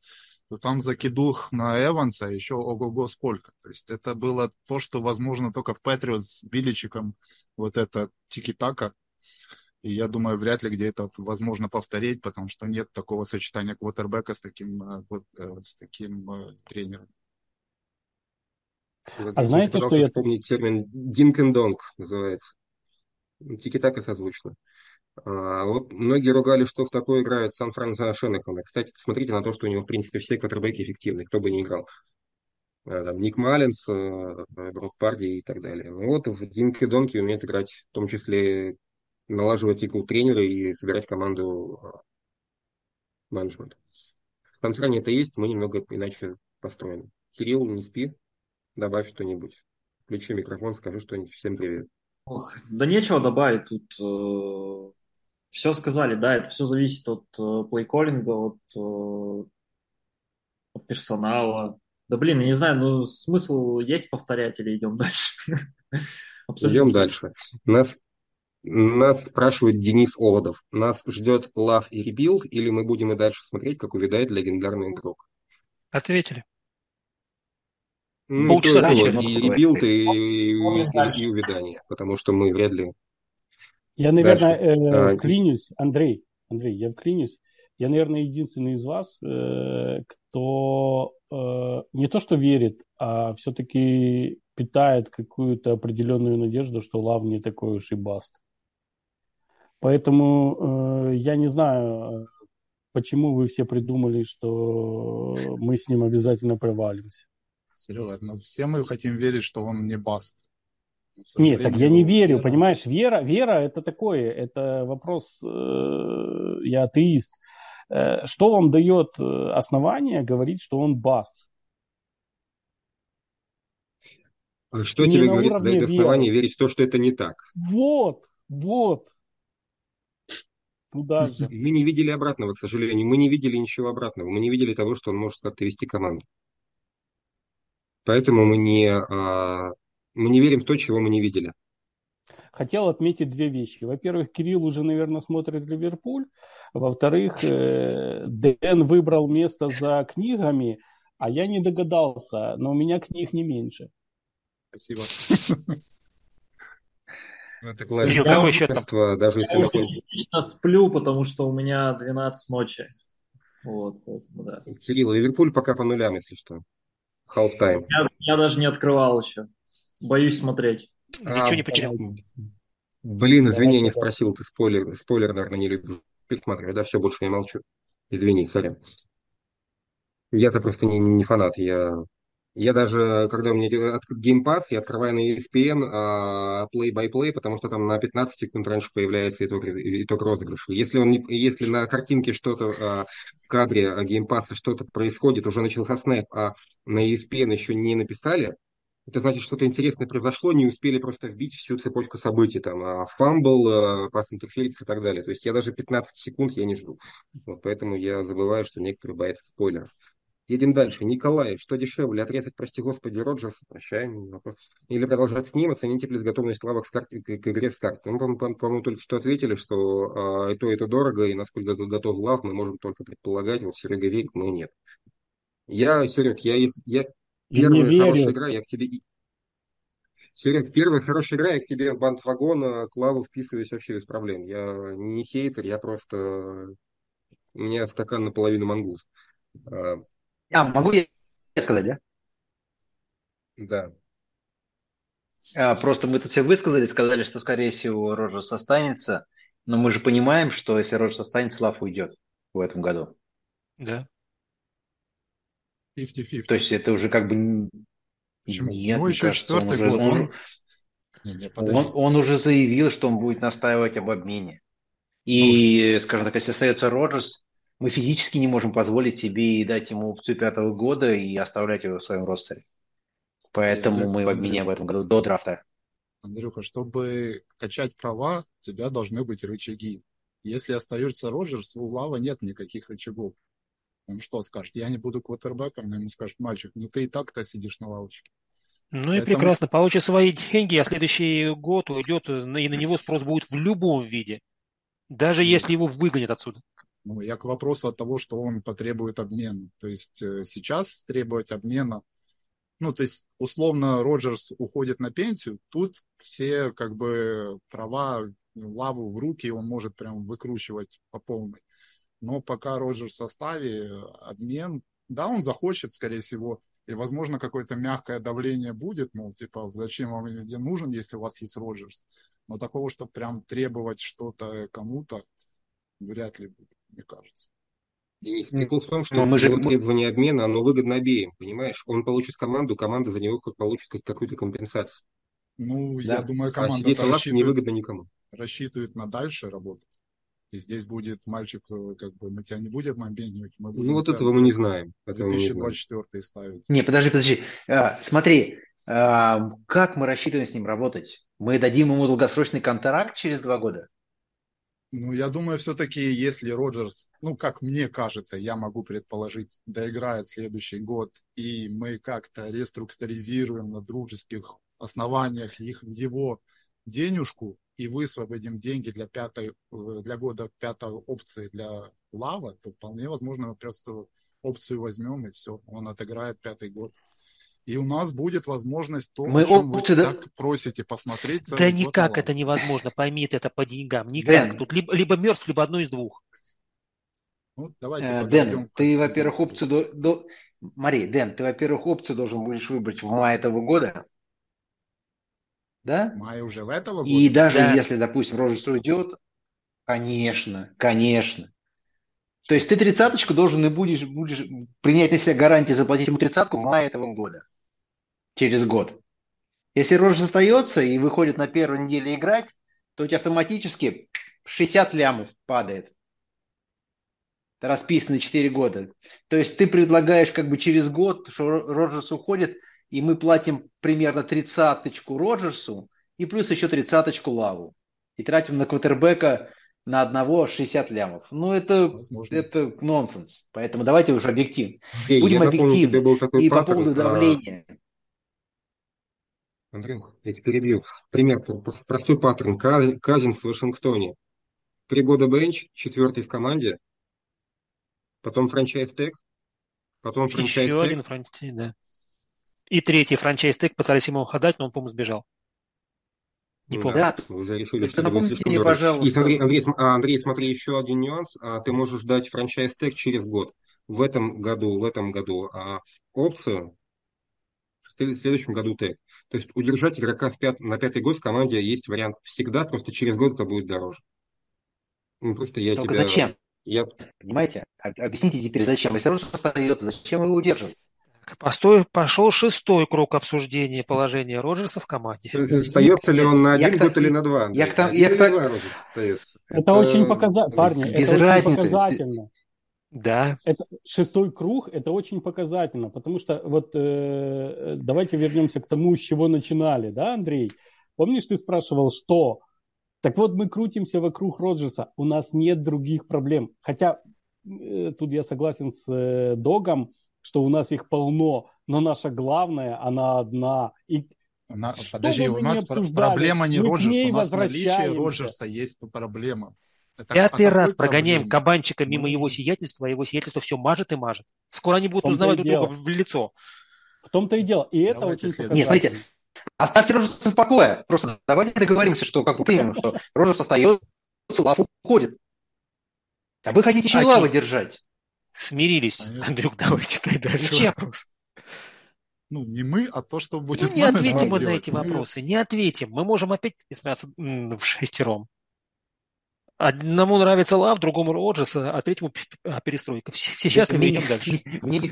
то там закидух на Эванса еще ого-го сколько. То есть это было то, что возможно только в Патриот с Биличиком, вот это тики-така. И я думаю, вряд ли где это возможно повторить, потому что нет такого сочетания квотербека с таким, э, вот, э, с таким э, тренером. а знаете, что я... вспомнить термин «динкендонг» называется. Тики-така созвучно. А, вот многие ругали, что в такое играет Сан-Франциско Шеннехана. Кстати, посмотрите на то, что у него, в принципе, все квотербеки эффективны, кто бы ни играл. А, там, Ник Маллинс, э, Брок Парди и так далее. Ну вот в Динке Донке умеет играть, в том числе налаживать игру тренера и собирать команду а, менеджмент. В Сан-Фране это есть, мы немного иначе построены. Кирилл, не спи, добавь что-нибудь. Включи микрофон, скажи что-нибудь. Всем привет. Ох, да нечего добавить тут. Э, все сказали, да, это все зависит от э, плейколлинга, от, э, от персонала. Да блин, я не знаю, ну смысл есть повторять или идем дальше? Идем дальше. Нас, нас спрашивает Денис Оводов. Нас ждет Лав и rebuild, или мы будем и дальше смотреть, как увядает легендарный игрок? Ответили. Ну, Полчаса да, отвечали. И и, и, и, и увядание, потому что мы вряд ли я, наверное, э, а, вклинюсь, Андрей, Андрей, я вклинюсь. Я, наверное, единственный из вас, э, кто э, не то что верит, а все-таки питает какую-то определенную надежду, что Лав не такой уж и баст. Поэтому э, я не знаю, почему вы все придумали, что мы с ним обязательно провалимся. Серега, но все мы хотим верить, что он не баст. Нет, так я не верю, вера. понимаешь, вера, вера это такое, это вопрос, э, я атеист. Э, что вам дает э, основание говорить, что он баст? А что не тебе говорит, дает основание верить в то, что это не так? Вот, вот. Туда же. Мы не видели обратного, к сожалению. Мы не видели ничего обратного. Мы не видели того, что он может как-то вести команду. Поэтому мы не а, мы не верим в то, чего мы не видели. Хотел отметить две вещи. Во-первых, Кирилл уже, наверное, смотрит Ливерпуль. Во-вторых, э, Дэн выбрал место за книгами, а я не догадался, но у меня книг не меньше. Спасибо. Ну, это классика. Какой счет там? Даже если я частично сплю, потому что у меня 12 ночи. Вот, поэтому, да. Кирилл, Ливерпуль пока по нулям, если что. Half time. Я, я даже не открывал еще. Боюсь смотреть. Ничего а, не потерял. Блин, извини, я не спросил, ты спойлер, спойлер, наверное, не любишь пересматривать, да, все, больше я молчу. Извини, сорян. Я-то просто не, не фанат, я я даже, когда у меня открыт Game Pass, я открываю на ESPN а, play-by-play, потому что там на 15 секунд раньше появляется итог, итог розыгрыша. Если, он не, если на картинке что-то а, в кадре Game Pass что-то происходит, уже начался снэп, а на ESPN еще не написали, это значит, что-то интересное произошло, не успели просто вбить всю цепочку событий, там, а фамбл, pass интерференс и так далее. То есть я даже 15 секунд я не жду. Вот поэтому я забываю, что некоторые боятся спойлеров. Едем дальше. Николай, что дешевле, отрезать, прости господи, Роджерса, прощаем, или продолжать с ним, оцените плюс готовность Лава к, к, к игре старт. Мы, ну, по-моему, только что ответили, что э, и то, и то дорого, и насколько готов Лав, мы можем только предполагать, вот Серега верит, но нет. Я, Серег, я, я первая хорошая игра, я к тебе... Серег, первая хорошая игра, я к тебе в бандвагон, Клаву вписываюсь вообще без проблем. Я не хейтер, я просто У меня стакан наполовину мангуст. А, могу я сказать, да? да. А, просто мы тут все высказали, сказали, что, скорее всего, Роджерс останется. Но мы же понимаем, что если Роджерс останется, Лав уйдет в этом году. Да. 50-50. То есть это уже как бы... Почему? Нет, ну, еще кажется, он четвертый уже, год. он, Он... Не, не, подожди. он- он уже заявил, что он будет настаивать об обмене. И, скажем так, если остается Роджерс, мы физически не можем позволить себе дать ему опцию пятого года и оставлять его в своем ростере. Поэтому Андрей, мы в обмене в этом году до драфта. Андрюха, чтобы качать права, у тебя должны быть рычаги. Если остается Роджерс, у Лава нет никаких рычагов. Он что скажет? Я не буду квотербеком, ему скажет, мальчик, ну ты и так-то сидишь на лавочке. Ну и Поэтому- прекрасно, получит свои деньги, а следующий год уйдет, и на него спрос будет в любом виде. Даже если его выгонят отсюда. Ну, я к вопросу от того, что он потребует обмена. То есть э, сейчас требовать обмена, ну, то есть условно Роджерс уходит на пенсию, тут все как бы права лаву в руки, он может прям выкручивать по полной. Но пока Роджерс в составе, обмен, да, он захочет, скорее всего, и, возможно, какое-то мягкое давление будет, мол, типа, зачем вам где нужен, если у вас есть Роджерс. Но такого, чтобы прям требовать что-то кому-то, вряд ли будет, мне кажется. Денис, прикол в том, что Ну, мы же- требование обмена, оно выгодно обеим, понимаешь? Он получит команду, команда за него получит как- какую-то компенсацию. Ну, Да. я думаю, А команда лавке рассчитывает, невыгодно никому. рассчитывает на дальше работать. И здесь будет мальчик, э, как бы, мы тебя не будем обменивать, мы будем Ну, вот этого мы не знаем. Этого мы не знаем. 2024 ставить. Не, подожди, подожди. А, смотри, а, как мы рассчитываем с ним работать? Мы дадим ему долгосрочный контракт через два года? Ну, я думаю, все-таки, если Роджерс, ну, как мне кажется, я могу предположить, доиграет следующий год, и мы как-то реструктуризируем на дружеских основаниях их, его денежку и высвободим деньги для пятой, э, для года пятой опции для Лава, то вполне возможно мы просто опцию возьмем и все, он отыграет пятый год. И у нас будет возможность то, Мы о чем вы опцию, да- так просите посмотреть. Да никак это невозможно, пойми ты это по деньгам. Никак. Дэн. Тут либо, либо мертв, либо одно из двух. Ну, давайте Э, Дэн, ты, во-первых, опцию... До, до- Мари, Дэн, ты, во-первых, опцию должен будешь выбрать в мае этого года. Да? Май уже в этого года? И даже Да. если, допустим, Роджерс уйдет, конечно, конечно. То есть ты тридцаточку должен и будешь, будешь принять на себя гарантию заплатить ему тридцатку в мае этого года. Через год. Если Роджерс остается и выходит на первой неделе играть, то у тебя автоматически 60 лямов падает. Это расписано 4 года. То есть ты предлагаешь как бы через год, что Ро- Роджерс уходит, и мы платим примерно тридцаточку Роджерсу и плюс еще тридцаточку Лаву. И тратим на квотербека на одного 60 лямов. Ну, это, Возможно. это нонсенс. Поэтому давайте уже объективно. Будем напомню, объективны. тебе был такой И по поводу а, давления. Андрюх, я тебя перебью. Пример, простой паттерн. Ка- Казинс в Вашингтоне. Три года бенч, четвертый в команде, потом франчайз тег, потом франчайз Еще один франчайз, да. И третий франчайз тег пытались ему отдать, но он, по-моему, сбежал. Не Ну помню. Да, Вы уже решили, что это слишком мне, дорого. И пожалуйста. смотри, Андрей, а, Андрей, смотри, еще один нюанс. А, Ты можешь дать франчайз тег через год. В этом году, в этом году а, опцию, в следующем году тег. То есть удержать игрока в пят- на пятый год в команде есть вариант всегда, просто через год это будет дороже. Ну, просто я Только тебя... зачем? Я... Понимаете? Об- Объясните теперь, зачем? Если Роджерс остается, зачем его удерживать? Постой, пошел шестой круг обсуждения положения Роджерса в команде. Остается ли он на Я один к тому- год или на два? Я к я или к тому- два Роджерс остается? Это, очень показательно, парни, без это очень разницы. показательно. Да. Это шестой круг, это очень показательно, потому что вот э, давайте вернемся к тому, с чего начинали, да, Андрей? Помнишь, ты спрашивал, что? Так вот, мы крутимся вокруг Роджерса, у нас нет других проблем. Хотя э, тут я согласен с э, Догом, что у нас их полно, но наша главная, она одна. И На- Что подожди, бы у нас проблема не Роджерс, у нас наличие. Роджерса есть проблема. Это Пятый какой раз прогоняем кабанчика мимо Мы его сиятельства, а его сиятельство все мажет и мажет. Скоро они будут узнавать друг друга в лицо. в том-то и дело. И это очень. Нет, смотрите. Оставьте Роджерса в покое. Просто давайте договоримся, что как бы примем, что Роджерс остается, Лав уходит. А вы хотите еще и лавы держать? Смирились. Андрюк, давай читай дальше Зачем? вопрос. Ну, не мы, а то, что будет Ну, не ответим мы на эти Мы- вопросы, не ответим. Мы можем опять писаться м, в шестером. Одному нравится Лав, другому Роджерс, а третьему п- перестройка. Все, все счастливы, идем дальше. мне не-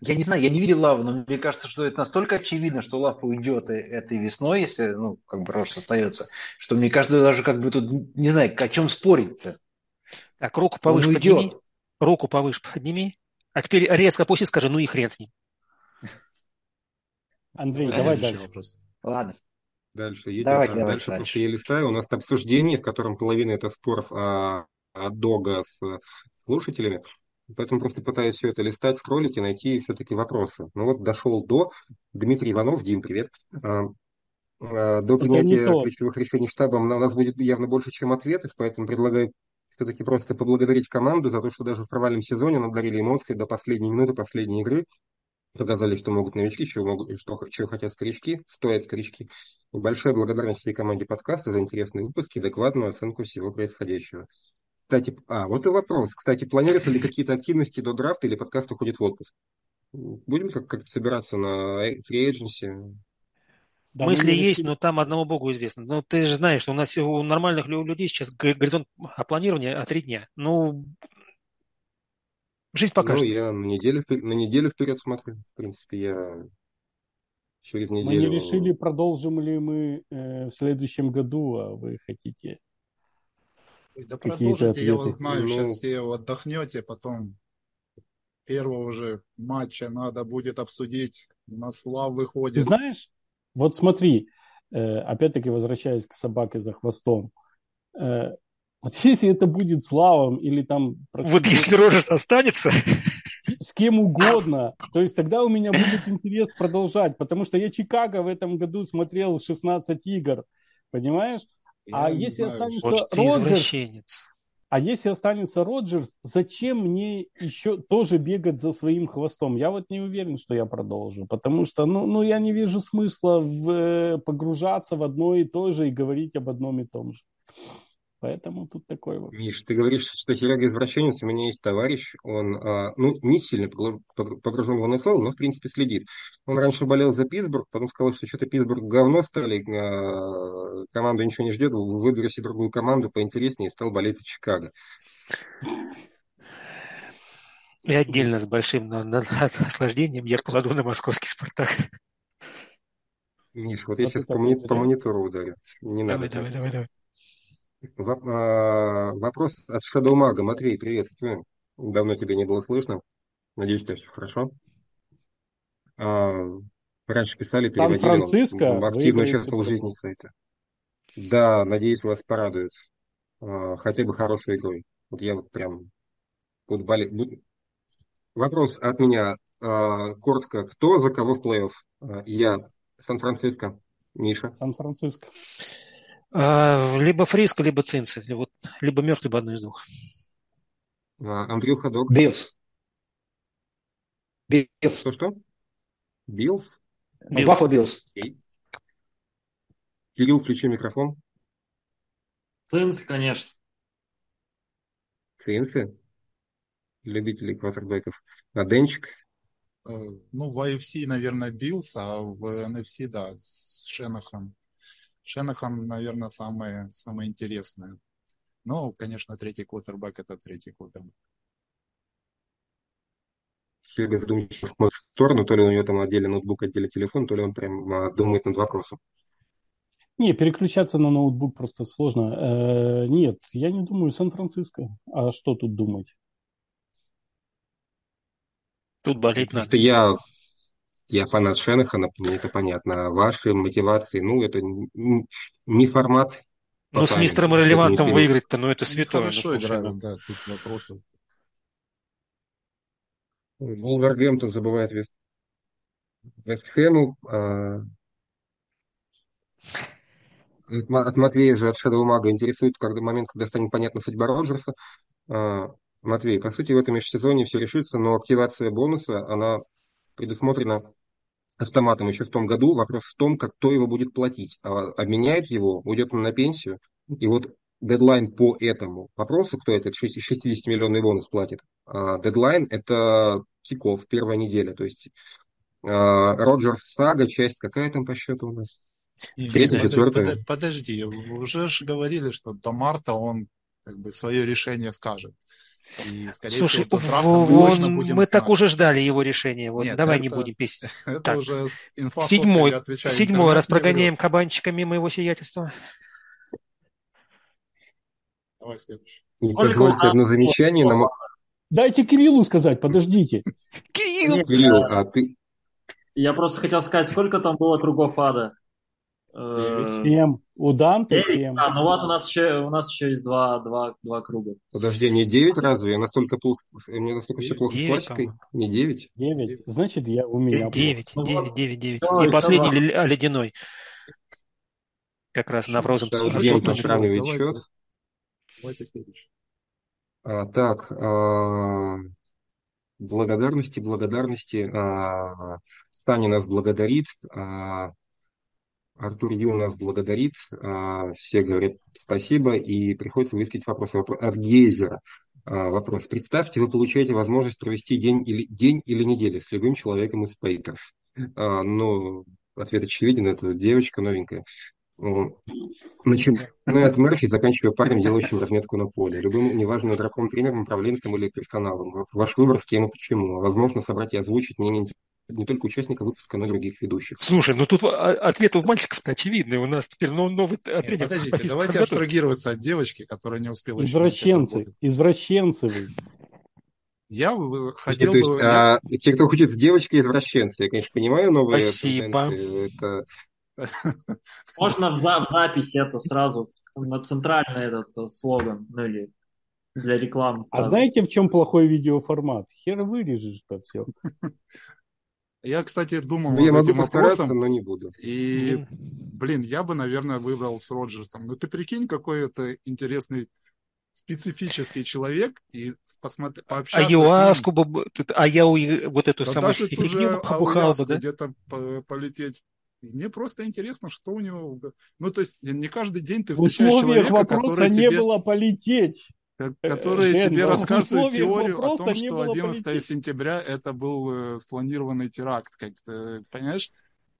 Я не знаю, я не видел лаву, но мне кажется, что это настолько очевидно, что лав уйдет э- этой весной, если, ну, как бы Рош остается, что мне кажется, даже как бы тут, не знаю, о чем спорить-то. Так, руку Он повыше подними. уйдет. Руку повыше подними. А теперь резко опусти, скажи, ну и хрен с ним. Андрей, давай дальше. вопрос. Ладно. Дальше едем. Давайте, А, давайте дальше дальше. просто я листаю. У нас обсуждение, в котором половина это споров о, о Дога с слушателями. Поэтому просто пытаюсь все это листать, скроллить и найти все-таки вопросы. Ну вот дошел до Дмитрий Иванов. Дим, привет. А, а, До принятия ключевых решений штабом у нас будет явно больше, чем ответов, поэтому предлагаю все-таки просто поблагодарить команду за то, что даже в провальном сезоне надарили эмоции до последней минуты последней игры. Показали, что могут новички, чего, могут, что, чего хотят старички, стоят старички. И большая благодарность всей команде подкаста за интересные выпуски и докладную оценку всего происходящего. Кстати, а, вот и вопрос. Кстати, планируются ли какие-то активности до драфта или подкаст уходит в отпуск? Будем как- как-то собираться на free agency? Да, мы Мысли не есть, но там одному богу известно. Но ты же знаешь, что у нас у нормальных лю- людей сейчас горизонт планирования от три дня. Ну, жизнь Ну, покажет. я на неделю, на неделю вперед смотрю. В принципе, я через Мы неделю... не решили, продолжим ли мы э, в следующем году, а вы хотите. Ой, Да продолжите, я ответы. вас знаю, Ну. сейчас все отдохнете, потом первого уже матча надо будет обсудить. У нас Слав Ты выходит. знаешь, вот смотри, э, опять-таки возвращаясь к собаке за хвостом. Вот если это будет Славом или там Вот если Роджерс останется, с кем угодно, то есть тогда у меня будет интерес продолжать, потому что я Чикаго в этом году смотрел 16 игр, понимаешь? А Я не если знаю, останется вот Роджерс, а если останется Роджерс, зачем мне еще тоже бегать за своим хвостом? Я вот не уверен, что я продолжу, потому что, ну, ну я не вижу смысла в, э, погружаться в одно и то же и говорить об одном и том же. Поэтому тут такой вот. Миш, ты говоришь, что Серега извращенец. У меня есть товарищ, он а, ну, не сильно погру- погру- погружен в НФЛ, но, в принципе, следит. Он раньше болел за Питтсбург, потом сказал, что что-то Питтсбург говно стали, а, команду ничего не ждет, выбери себе другую команду поинтереснее, и стал болеть за Чикаго. И отдельно с большим на- на- наслаждением я кладу на московский «Спартак». Миш, вот я Вот сейчас по, монитору ударю. Не Давай, надо давай, давай, давай. А, Вопрос от Shadow. Матвей, приветствую. Давно тебя не было слышно. Надеюсь, у тебя все хорошо. А, Раньше писали, переводили. Сан-Франциско Он активно участвовал в жизни сайта. Да, надеюсь, вас порадует. А, Хотя бы хорошей игрой. Вот я вот прям буду болеть. буду- Вопрос от меня. А, Коротко. Кто за кого в плей-офф? А, Я. Сан-Франциско. Миша. Сан-Франциско. А, Либо Фриско, либо Цинцы. Вот, либо мертв, либо одно из двух. А, Андрюха Дог. Биллс. Биллс. Что-что? Биллс? Биллс. Баффало Биллс. Кирилл, включи микрофон. Цинс, конечно. Цинцы. Любители квотербеков. А Денчик. Э, Ну, в AFC, наверное, Биллс, а в NFC, да, с Шенахан. Шенахан, наверное, самое, самое интересное. Но, конечно, третий квотербек – это третий квотербек. Серега задумчиво смотрит в сторону, то ли у него там отдельно ноутбук, отдельно телефон, то ли он прям а, думает над вопросом. Не, переключаться на ноутбук просто сложно. Э, нет, я не думаю, Сан-Франциско. А что тут думать? Тут болеть Просто надо. я, я фанат Шенахана, мне это понятно. А ваши мотивации, ну, это не формат. Ну, с мистером Релевантом выиграть-то, ну, это святое. ну, хорошо слушай, играют, ну. да, тут вопросов. Вулвергемптон забывает Вест, Вестхэму. а, от Ма- от Матвея же, от Shadow Мага интересует когда момент, когда станет понятна судьба Роджерса. А, Матвей, по сути, в этом межсезонье все решится, но активация бонуса, она предусмотрена автоматом еще в том году. Вопрос в том, как кто его будет платить. А обменяет его, уйдет он на пенсию. И вот дедлайн по этому вопросу, кто этот 60-миллионный бонус платит. А, дедлайн – это Тиков, первая неделя. То есть а, Роджерс Сага, часть какая там по счету у нас? Третья, четвертая. Подожди, уже же говорили, что до марта он как бы свое решение скажет. И, Слушай, всего, вон, мы, мы знать. так уже ждали его решения. Вот, Нет, давай это, не будем песни. Это так. уже инфа, седьмой, седьмой раз прогоняем кабанчика мимо его сиятельства. Давай следующий. Не позвольте одно замечание. Нам... Дайте Кириллу сказать, подождите. Кирилл! Кирилл, а ты... Я просто хотел сказать, сколько там было кругов ада? Семь. У Данте семь. А, ну вот у нас еще, у нас еще есть два, два, два круга. Подожди, не девять разве? Я настолько плохо, мне настолько все плохо 9, с классикой. Не девять? Девять. Значит, я у меня. Девять, ну девять, девять, девять. И последний ледяной. Как раз на Frozen. Сравнивает счет. Давайте следующий. А, так, а, благодарности, благодарности. А, Стани нас благодарит. А, Артур Ю нас благодарит, а, все говорят спасибо, и приходится высказать вопрос от Гейзера. Вопрос. Представьте, вы получаете возможность провести день или, день или неделю с любым человеком из Пейкерс. А, ну, ответ очевиден, это девочка новенькая. Начиная от Мерфи, заканчивая парнем, делающим разметку на поле. Любым, неважно, игроком, тренером, управленцем или персоналом. Ваш выбор, с кем и почему. Возможно, собрать и озвучить мнение не только участника выпуска, но и других ведущих. Слушай, ну тут ответ у мальчиков-то очевидный. У нас теперь новый тренер. Подождите, давайте абстрагироваться от девочки, которая не успела Извращенцы, извращенцы вы. Я хотел то есть, бы... А, те, кто хочет с девочкой, извращенцы. Я, конечно, понимаю новые Спасибо. Это... Можно в, за в записи это сразу на центральный этот э, слоган, ну или для рекламы. А сразу. А знаете, в чем плохой видеоформат? Хер вырежешь под все. Я, кстати, думал ну, я могу этим вопросом, но не буду. И, блин, я бы, наверное, выбрал с Роджерсом. Но ты прикинь, какой это интересный специфический человек и посмотри, пообщаться а Юаску бы, а я вот эту да самую фигню побухал бы, да? где-то полететь. Мне просто интересно, что у него... Ну, то есть не каждый день ты встречаешь человека, который не тебе... было полететь. Э, которые Жен, тебе рассказывают теорию о том, что 11 политики. сентября это был э, спланированный теракт. Как ты понимаешь?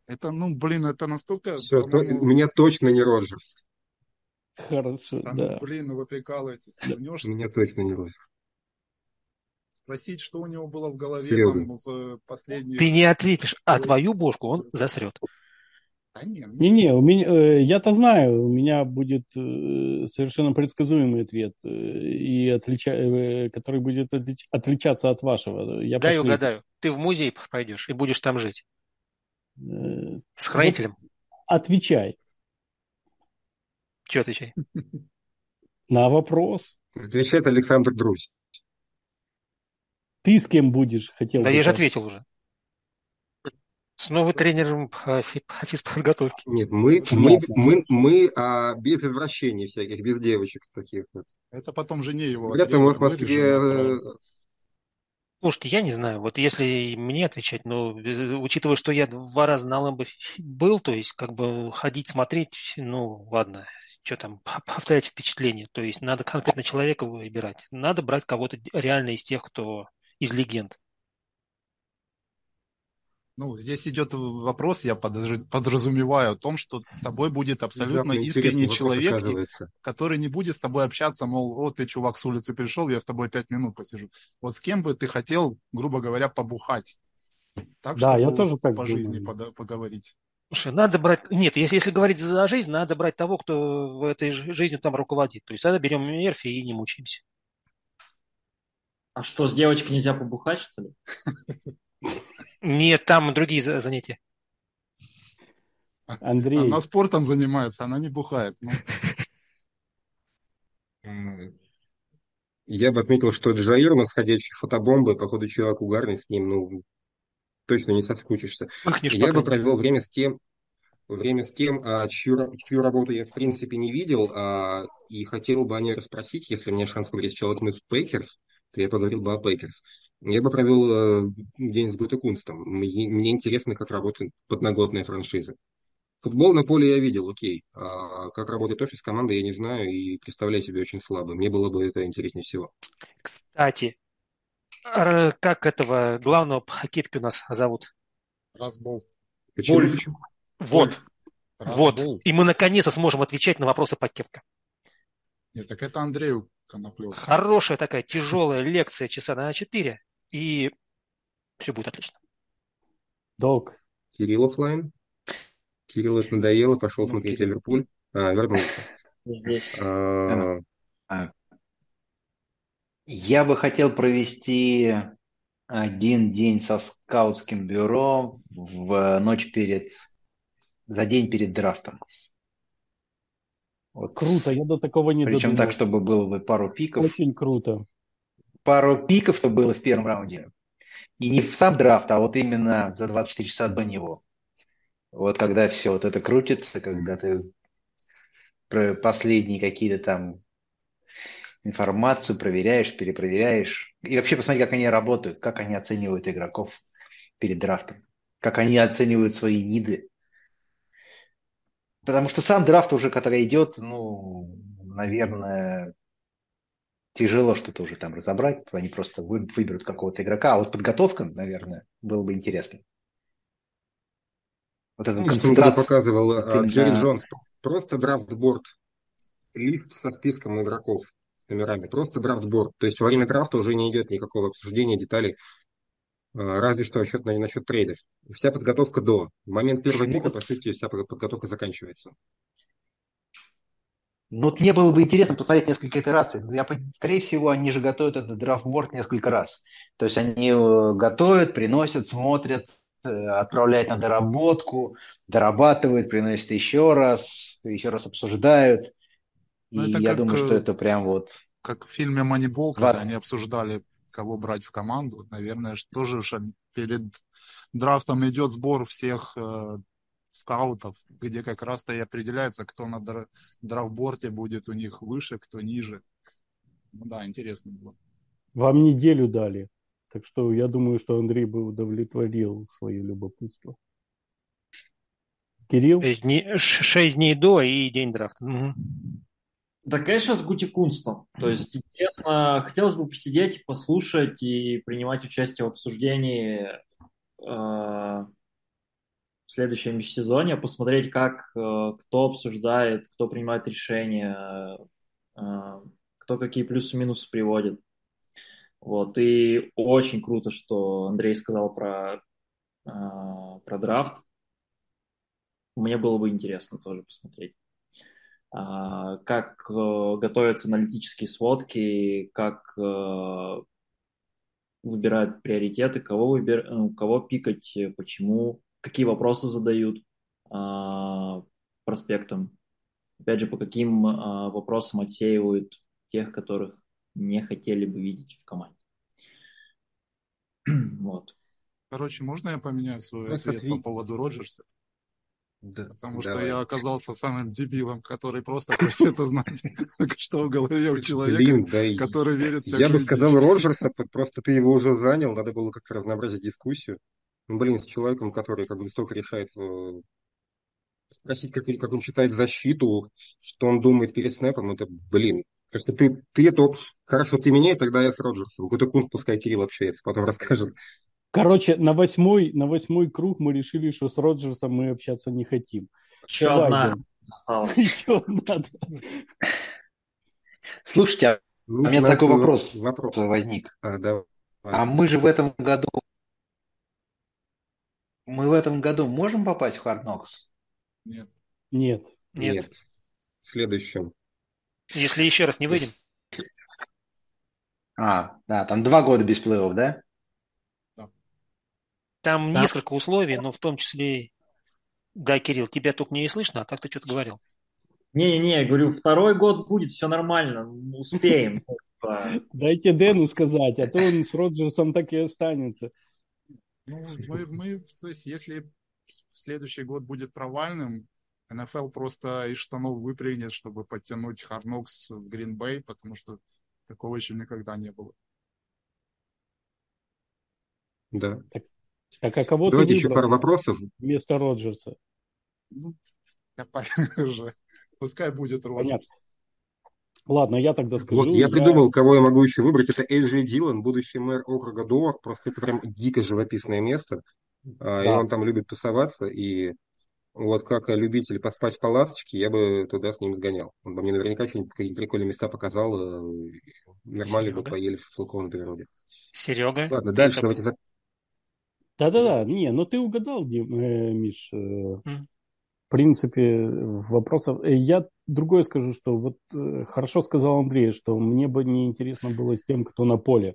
Это, ну, блин, это настолько... Все, то, у меня точно не Роджерс. Хорошо, да. да. Ну, блин, ну вы прикалываетесь. У меня точно не Роджерс. Спросить, что у него было в голове Серьезно. там в последние... Ты не ответишь, а твою бошку он засрет. Не-не, у меня, э, я-то знаю, у меня будет э, совершенно предсказуемый ответ, э, и отлича, который будет отлич, отличаться от вашего. Я Дай последний. угадаю, ты в музей пойдешь и будешь там жить. С хранителем. Вот отвечай. Что отвечай? На вопрос. Отвечает Александр Друзь. Ты с кем будешь? Хотел да я же ответил уже. С новым тренером по физподготовки. Нет, мы, мы, мы, мы а, без извращений всяких, без девочек таких вот. Это потом жене его. Где-то мы в Москве... Э, Слушайте, я не знаю, вот если мне отвечать, но э, учитывая, что я два раза на Лэмбо был, то есть как бы ходить, смотреть, ну ладно, что там, повторять впечатление. То есть надо конкретно человека выбирать. Надо брать кого-то реально из тех, кто из легенд. Ну, здесь идет вопрос, я подразумеваю о том, что с тобой будет абсолютно искренний человек, который не будет с тобой общаться, мол, вот ты, чувак, с улицы пришел, я с тобой пять минут посижу. Вот с кем бы ты хотел, грубо говоря, побухать? Так, да, я тоже так по жизни поговорить. Слушай, надо брать... Нет, если, если говорить за жизнь, надо брать того, кто в этой жизни там руководит. То есть тогда берем Мерфи и не мучаемся. А что, с девочкой нельзя побухать, что ли? Нет, там другие занятия. Андрей. Она спортом занимается, она не бухает. Ну. Я бы отметил, что Джаир у нас ходячий фотобомбы, походу человек угарный с ним, ну, точно не соскучишься. Пахнешь я бы провел время с тем, время с тем, а, чью, чью работу я в принципе не видел, а, и хотел бы о ней расспросить, если у меня шанс поговорить с человеком из Пейкерс, то я поговорил бы о Пейкерс. Я бы провел э, день с Гутекунстом. Мне, интересно, как работает подноготная франшиза. Футбол на поле я видел, окей. А как работает офис команды, я не знаю и представляю себе очень слабо. Мне было бы это интереснее всего. Кстати, как этого главного по хоккейке у нас зовут? Разбол. Почему? Вольф. Почему? Вот, вот. Разбол. И мы наконец-то сможем отвечать на вопросы по кепке. Нет, так это Андрею Коноплев. Хорошая такая тяжелая лекция часа на 4, и все будет отлично. Док, Кирилл оффлайн. Кирилл это надоело, пошел Ну, смотреть Кирилл. Ливерпуль. А, вернулся. Здесь. А, Я бы хотел провести один день со скаутским бюро в ночь перед, за день перед драфтом. Вот. круто, я до такого не Причем так, додумался. чтобы было бы пару пиков. Очень круто. Пару пиков, что было в первом раунде. И не в сам драфт, а вот именно за 24 часа до него. Вот когда все вот это крутится, когда ты про последние какие-то там информацию проверяешь, перепроверяешь. И вообще посмотри, как они работают, как они оценивают игроков перед драфтом, как они оценивают свои need ы. Потому что сам драфт уже, который идет, ну, наверное, тяжело что-то уже там разобрать. Они просто вы- выберут какого-то игрока. А вот подготовка, наверное, было бы интересно. Вот этот тогда концентрат. показывал вот а, Джерри именно- Джонс? Просто draft board. Лист со списком игроков с номерами. Просто draft board. То есть во время драфта уже не идет никакого обсуждения деталей. а, Разве что насчет, насчет трейдов. Вся подготовка до. В момент первого Ну пика, по сути, вся подготовка заканчивается. Ну, вот мне было бы интересно посмотреть несколько итераций. Но я, скорее всего, они же готовят этот драфтборд несколько раз. То есть они его готовят, приносят, смотрят, э, отправляют на доработку, дорабатывают, приносят еще раз, еще раз обсуждают. И Ну, это я как, думаю, что э, это прям вот... Как в фильме «Манибол», когда 20. они обсуждали, кого брать в команду. Наверное, тоже перед драфтом идет сбор всех э, скаутов, где как раз-то и определяется, кто на дра- драфтборде будет у них выше, кто ниже. Ну да, интересно было. Вам неделю дали. Так что я думаю, что Андрей бы удовлетворил свое любопытство. Кирилл? Шесть дней, шесть дней до и день драфта. Мгм. Да, конечно, с гутикунством. То есть, интересно, хотелось бы посидеть, послушать и принимать участие в обсуждении э, следующем межсезонье, посмотреть, как э, кто обсуждает, кто принимает решения, э, кто какие плюсы-минусы приводит. Вот. И очень круто, что Андрей сказал про, э, про драфт. Мне было бы интересно тоже посмотреть а, как готовятся аналитические сводки, как выбирают приоритеты, кого, выбир... ну, кого пикать, почему, какие вопросы задают а, проспектам. Опять же, по каким а, вопросам отсеивают тех, которых не хотели бы видеть в команде. Вот. Короче, можно я поменяю свой Раз ответ по отви- поводу Роджерса? Да, Потому что давай. я оказался самым дебилом, который просто хочет узнать, что в голове у человека, Блин, да который верит в Я бы сказал. Роджерса, просто ты его уже занял, надо было как-то разнообразить дискуссию. Ну, блин, с человеком, который как бы столько решает, э, спросить, как, как он читает защиту, что он думает перед снэпом, это, блин, просто ты, ты это, хорошо, ты меня, и тогда я с Роджерсом. Какой-то кунг, пускай Кирилл общается, потом расскажет. Короче, на восьмой, на восьмой круг мы решили, что с Роджерсом мы общаться не хотим. Еще Давай, одна осталась. Еще надо. Слушайте, а Ну, у меня такой финансовый вопрос Вопрос. возник. А, давай. А мы же в этом году... Мы в этом году можем попасть в Hard Knocks? Нет. Нет. Нет. В следующем. Если еще раз не выйдем, А, да, там два года без плей да? там Да. несколько условий, но в том числе... Да, Кирилл, тебя только не слышно, а так ты что-то говорил. Не-не-не, я говорю, второй год будет, все нормально, успеем. Дайте Дэну сказать, а то он с Роджерсом так и останется. Ну, мы, мы, то есть, если следующий год будет провальным, НФЛ просто из штанов выпрыгнет, чтобы подтянуть Харнокс в Гринбей, потому что такого еще никогда не было. Да. Так а кого Давайте ты еще пару вопросов. вместо Роджерса? Ну, уже. Пускай будет Роджерс. Понятно. Ладно, я тогда скажу. Вот я придумал, кого я могу еще выбрать. Это Эйджи Дилан, будущий мэр округа Дуор. Просто это прям дико живописное место. А, И Да. он там любит тусоваться. И вот как любитель поспать в палаточке, я бы туда с ним сгонял. Он бы мне наверняка что-нибудь какие-нибудь прикольные места показал. э, и Нормально бы Серега? поели шашлыком на природе. Серега, Ладно, дальше давайте за- Да-да-да, не, ну ты угадал, Дим, э, Миш. э, М. Принципе, вопросов... э, Я другое скажу, что вот э, хорошо сказал Андрей, что мне бы не интересно было с тем, кто на поле.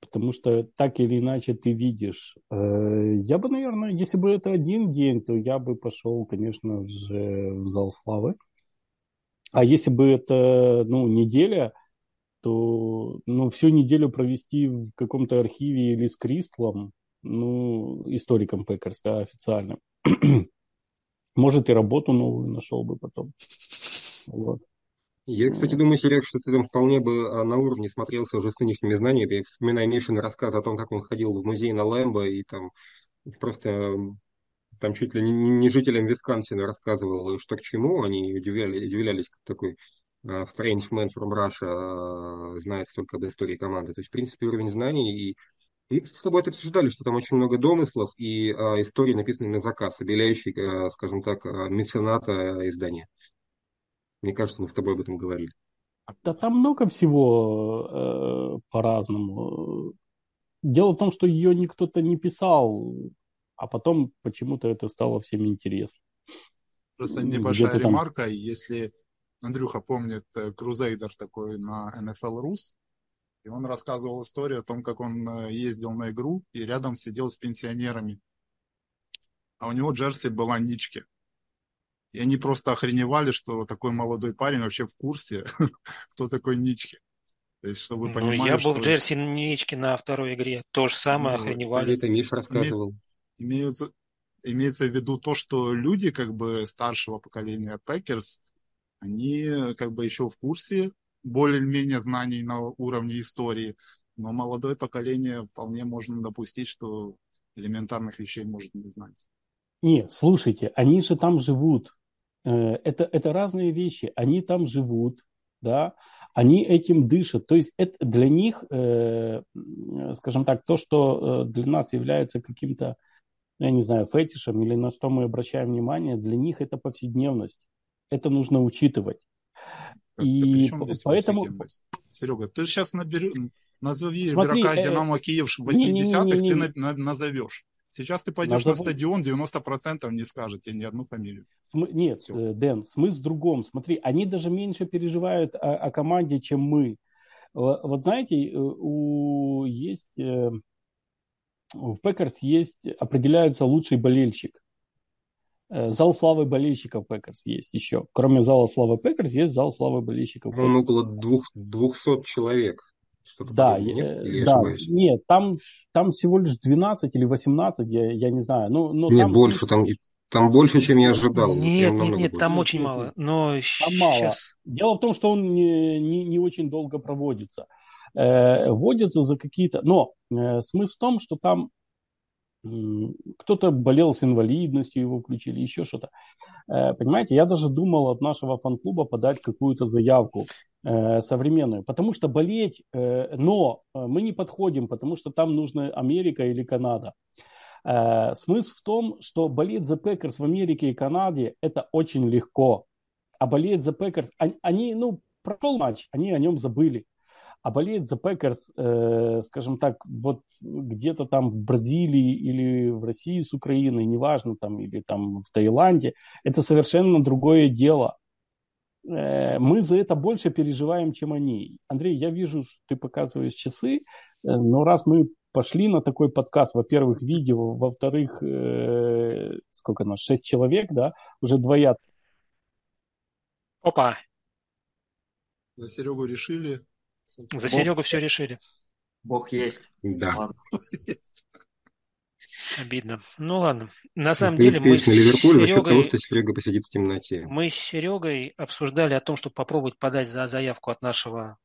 Потому что так или иначе ты видишь. Э, Я бы, наверное, если бы это один день, то я бы пошел, конечно же, в зал славы. А если бы это, ну, неделя, то, ну, всю неделю провести в каком-то архиве или с Кристлом, ну, историком Пекерс, да, официальным. Может, и работу новую нашел бы потом. Вот. Я, кстати, думаю, Серег, что ты там вполне бы а, на уровне смотрелся уже с нынешними знаниями. Я вспоминаю Мишин рассказ о том, как он ходил в музей на Лэмбо и там просто там чуть ли не, не жителям Висконсина рассказывал, что к чему. Они удивляли, удивлялись, как такой а, strange man from Russia а, знает столько об истории команды. То есть, в принципе, уровень знаний и и мы с тобой это обсуждали, что там очень много домыслов и а, истории, написанные на заказ, обеляющие, а, скажем так, а, мецената издания. Мне кажется, мы с тобой об этом говорили. Да там много всего э, по-разному. Дело в том, что ее никто-то не писал, а потом почему-то это стало всем интересно. Просто небольшая где-то там. ремарка, если Андрюха помнит э, Крузейдер такой на NFL Рус, и он рассказывал историю о том, как он э, ездил на игру и рядом сидел с пенсионерами. А у него джерси была Ничке. И они просто охреневали, что такой молодой парень вообще в курсе, кто такой Ничке. То есть, чтобы Ну, понимали, я был что в Джерси Ничке на второй игре. То же самое, Ну, охреневали. есть- Это Миша рассказывал. имеются, имеется в виду то, что люди как бы старшего поколения Пекерс, они как бы еще в курсе более-менее знаний на уровне истории, но молодое поколение вполне можно допустить, что элементарных вещей может не знать. Не, слушайте, они же там живут. Э, Это, это разные вещи. Они там живут, да, они этим дышат. То есть это для них, э, скажем так, то, что э, для нас является каким-то, я не знаю, фетишем или на что мы обращаем внимание, для них это повседневность. Это нужно учитывать. И поэтому-? Серега, ты сейчас наберешь, назови Смотри, игрока э, Динамо Киев в не-не-не-не-не. 80-х, ты на- на- назовешь. Сейчас ты пойдешь на Назову. стадион, 90% не скажет тебе ни одну фамилию. См- Нет, Всё. э, Дэн, смысл в другом. Смотри, они даже меньше переживают о, о команде, чем мы. Во- Вот знаете, э, у есть э, в Пекерс есть определяется лучший болельщик. Э, Зал славы болельщиков Пекерс есть еще. Кроме зала славы Пекерс есть зал славы болельщиков. По-моему, Пекерс. около двух, 200 человек. Что-то Да, подобное, нет? э, Или да, ошибаюсь? нет, там, там всего лишь 12 или 18, я, я не знаю. Ну, но Нет, там больше. Там, там больше, чем я ожидал. Нет, нет, нет, там больше. очень Нет, мало. Но Там мало. Дело в том, что он не, не, не очень долго проводится. Э, вводится за какие-то... Но э, смысл в том, что там кто-то болел с инвалидностью, его включили, еще что-то. Э, понимаете, я даже думал от нашего фан-клуба подать какую-то заявку э, современную, потому что болеть, э, но мы не подходим, потому что там нужна Америка или Канада. Смысл в том, что болеть за Пекерс в Америке и Канаде это очень легко. А болеть за Пекерс, они, они, ну, прошел матч, они о нем забыли. А болеть за Пекерс, э, скажем так, вот где-то там в Бразилии или в России с Украиной, неважно, там, или там в Таиланде, это совершенно другое дело. Э, мы за это больше переживаем, чем они. Андрей, я вижу, что ты показываешь часы, э, но раз мы пошли на такой подкаст, во-первых, видео, во-вторых, э, сколько нас, шесть человек, да, уже двоят. Опа, За Серегу решили. За Серегу все решили. Бог есть. Да. Ладно. Обидно. Ну ладно. На самом Ты деле мы с Ливерпуль за счет того, Серегой, что Серега посидит в темноте. мы с Серегой обсуждали о том, чтобы попробовать подать за заявку от нашего,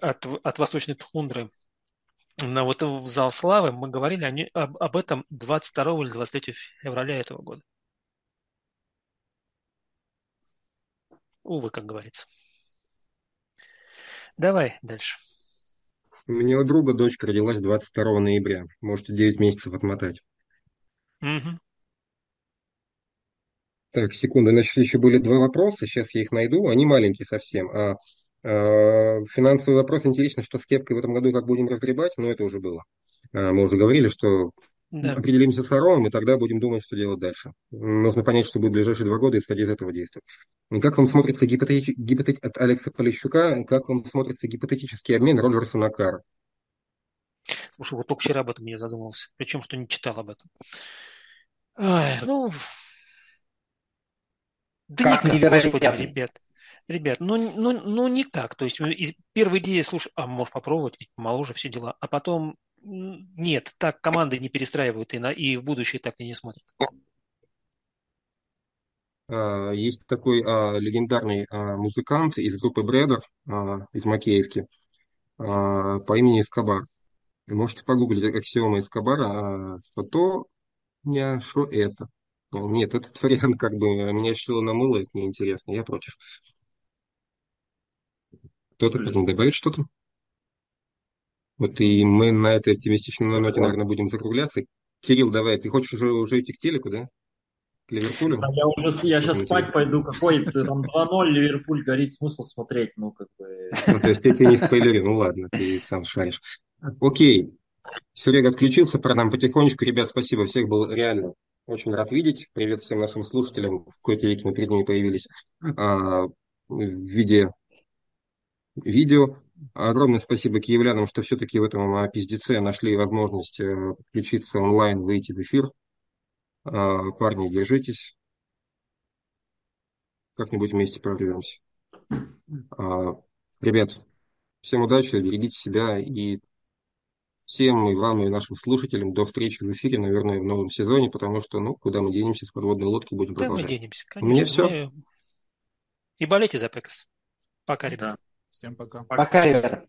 от, от Восточной Тундры на вот в зал славы. Мы говорили о не- об, об этом 22 или 23 февраля этого года. Увы, как говорится. Давай дальше. У меня у друга дочка родилась 22 ноября. Можете 9 месяцев отмотать. Угу. Так, секунду, значит, еще были два вопроса, сейчас я их найду, они маленькие совсем. А, а, финансовый вопрос, интересно, что с кепкой в этом году как будем разгребать, но это уже было. А, мы уже говорили, что Да. определимся с Ароном, и тогда будем думать, что делать дальше. Нужно понять, что будет в ближайшие два года, исходя из этого действия. И Как вам смотрится гипотетич... гипотет- от Алекса Полищука, как вам смотрится гипотетический обмен Роджерса на Кара? Слушай, вот только вчера об этом я задумался. Причем, что не читал об этом. Ай, ну... Да Как никак, господи, ребят. Ребят, ну, ну, ну никак. То есть э, из первой идеи, слушай, а можешь попробовать, ведь моложе все дела. А потом, нет, так команды не перестраивают и, на, и в будущее так и не смотрят. А, Есть такой а, легендарный а, музыкант из группы Бредер, а, из Макеевки, а, по имени Эскобар. Вы можете погуглить аксиомы Эскобара, а, что то, не, что это. Ну, Нет, этот вариант как бы меня шило на мыло, это неинтересно, я против. Кто-то потом добавит что-то? Вот и мы на этой оптимистичной ноте, наверное, будем закругляться. Кирилл, давай, ты хочешь уже, уже идти к телеку, да? К Ливерпулю? Да, я уже я сейчас спать пойду. Какой там 2-0, Ливерпуль горит, смысл смотреть, ну как бы. Ну, то есть я тебе не спойлерю, ну ладно, ты сам шаришь. Окей, Серега отключился, пора нам потихонечку. Ребят, спасибо, всех был реально очень рад видеть. Привет всем нашим слушателям, в какой-то веке мы перед ними появились а, в виде видео. Огромное спасибо киевлянам, что все-таки в этом а, пиздеце нашли возможность э, подключиться онлайн, выйти в эфир. А, Парни, держитесь. Как-нибудь вместе прорвемся. А, Ребят, всем удачи, берегите себя и всем и вам, и нашим слушателям до встречи в эфире, наверное, в новом сезоне, потому что, ну, куда мы денемся с подводной лодки, будем Да, мы продолжать. денемся, У меня конечно. все. Мы- И болейте за Пекерс. Пока, ребят. Да. Всем пока. Пока, ребята.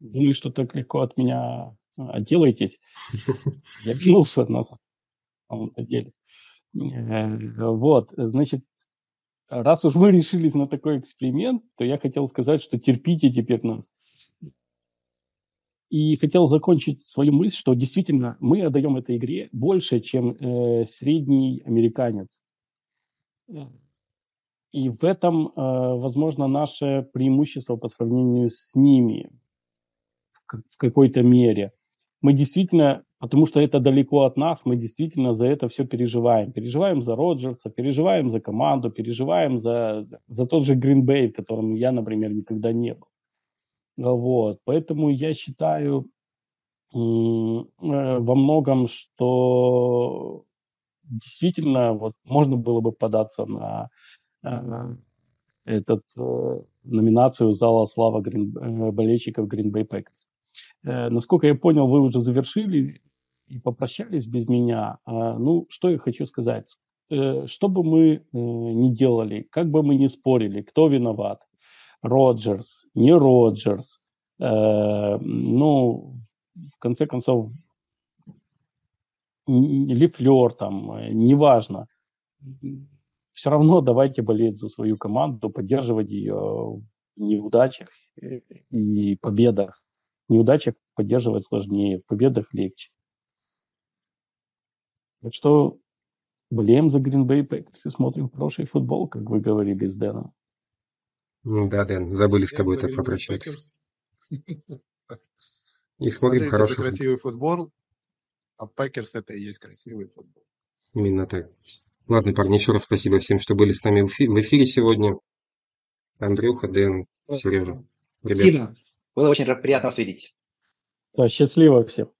Думаю, что так легко от меня а, отделаетесь. Я вернулся на самом-то деле. Э, Вот, значит, раз уж мы решились на такой эксперимент, то я хотел сказать, что терпите теперь нас. И хотел закончить свою мысль, что действительно мы отдаем этой игре больше, чем э, средний американец. И в этом, э, возможно, наше преимущество по сравнению с ними в как- в какой-то мере. Мы действительно, потому что это далеко от нас, мы действительно за это все переживаем. Переживаем за Роджерса, переживаем за команду, переживаем за, за тот же Гринбей, в котором я, например, никогда не был. Вот. Поэтому я считаю э, во многом, что действительно вот можно было бы податься на этот э, номинацию зала слава Грин, э, болельщиков Green Bay Packers. Э, насколько я понял, вы уже завершили и попрощались без меня. А, ну, что я хочу сказать. Что бы мы ни делали, как бы мы ни спорили, кто виноват, Роджерс, не Роджерс, ну, в конце концов, Лифлер там, неважно. Все равно давайте болеть за свою команду, поддерживать ее в неудачах э, и победах. В неудачах поддерживать сложнее, в победах легче. Так что болеем за Green Bay Packers и смотрим хороший футбол, как вы говорили с Дэном. Ну да, Дэн, забыли с тобой так попрощаться. И смотрим хороший футбол. красивый футбол, а Пекерс это и есть красивый футбол. Именно так. Ладно, парни, еще раз спасибо всем, что были с нами в эфи- в эфире сегодня. Андрюха, Дэн, Сережа. Ребят, Спасибо. Было очень приятно вас видеть. Да, счастливо всем.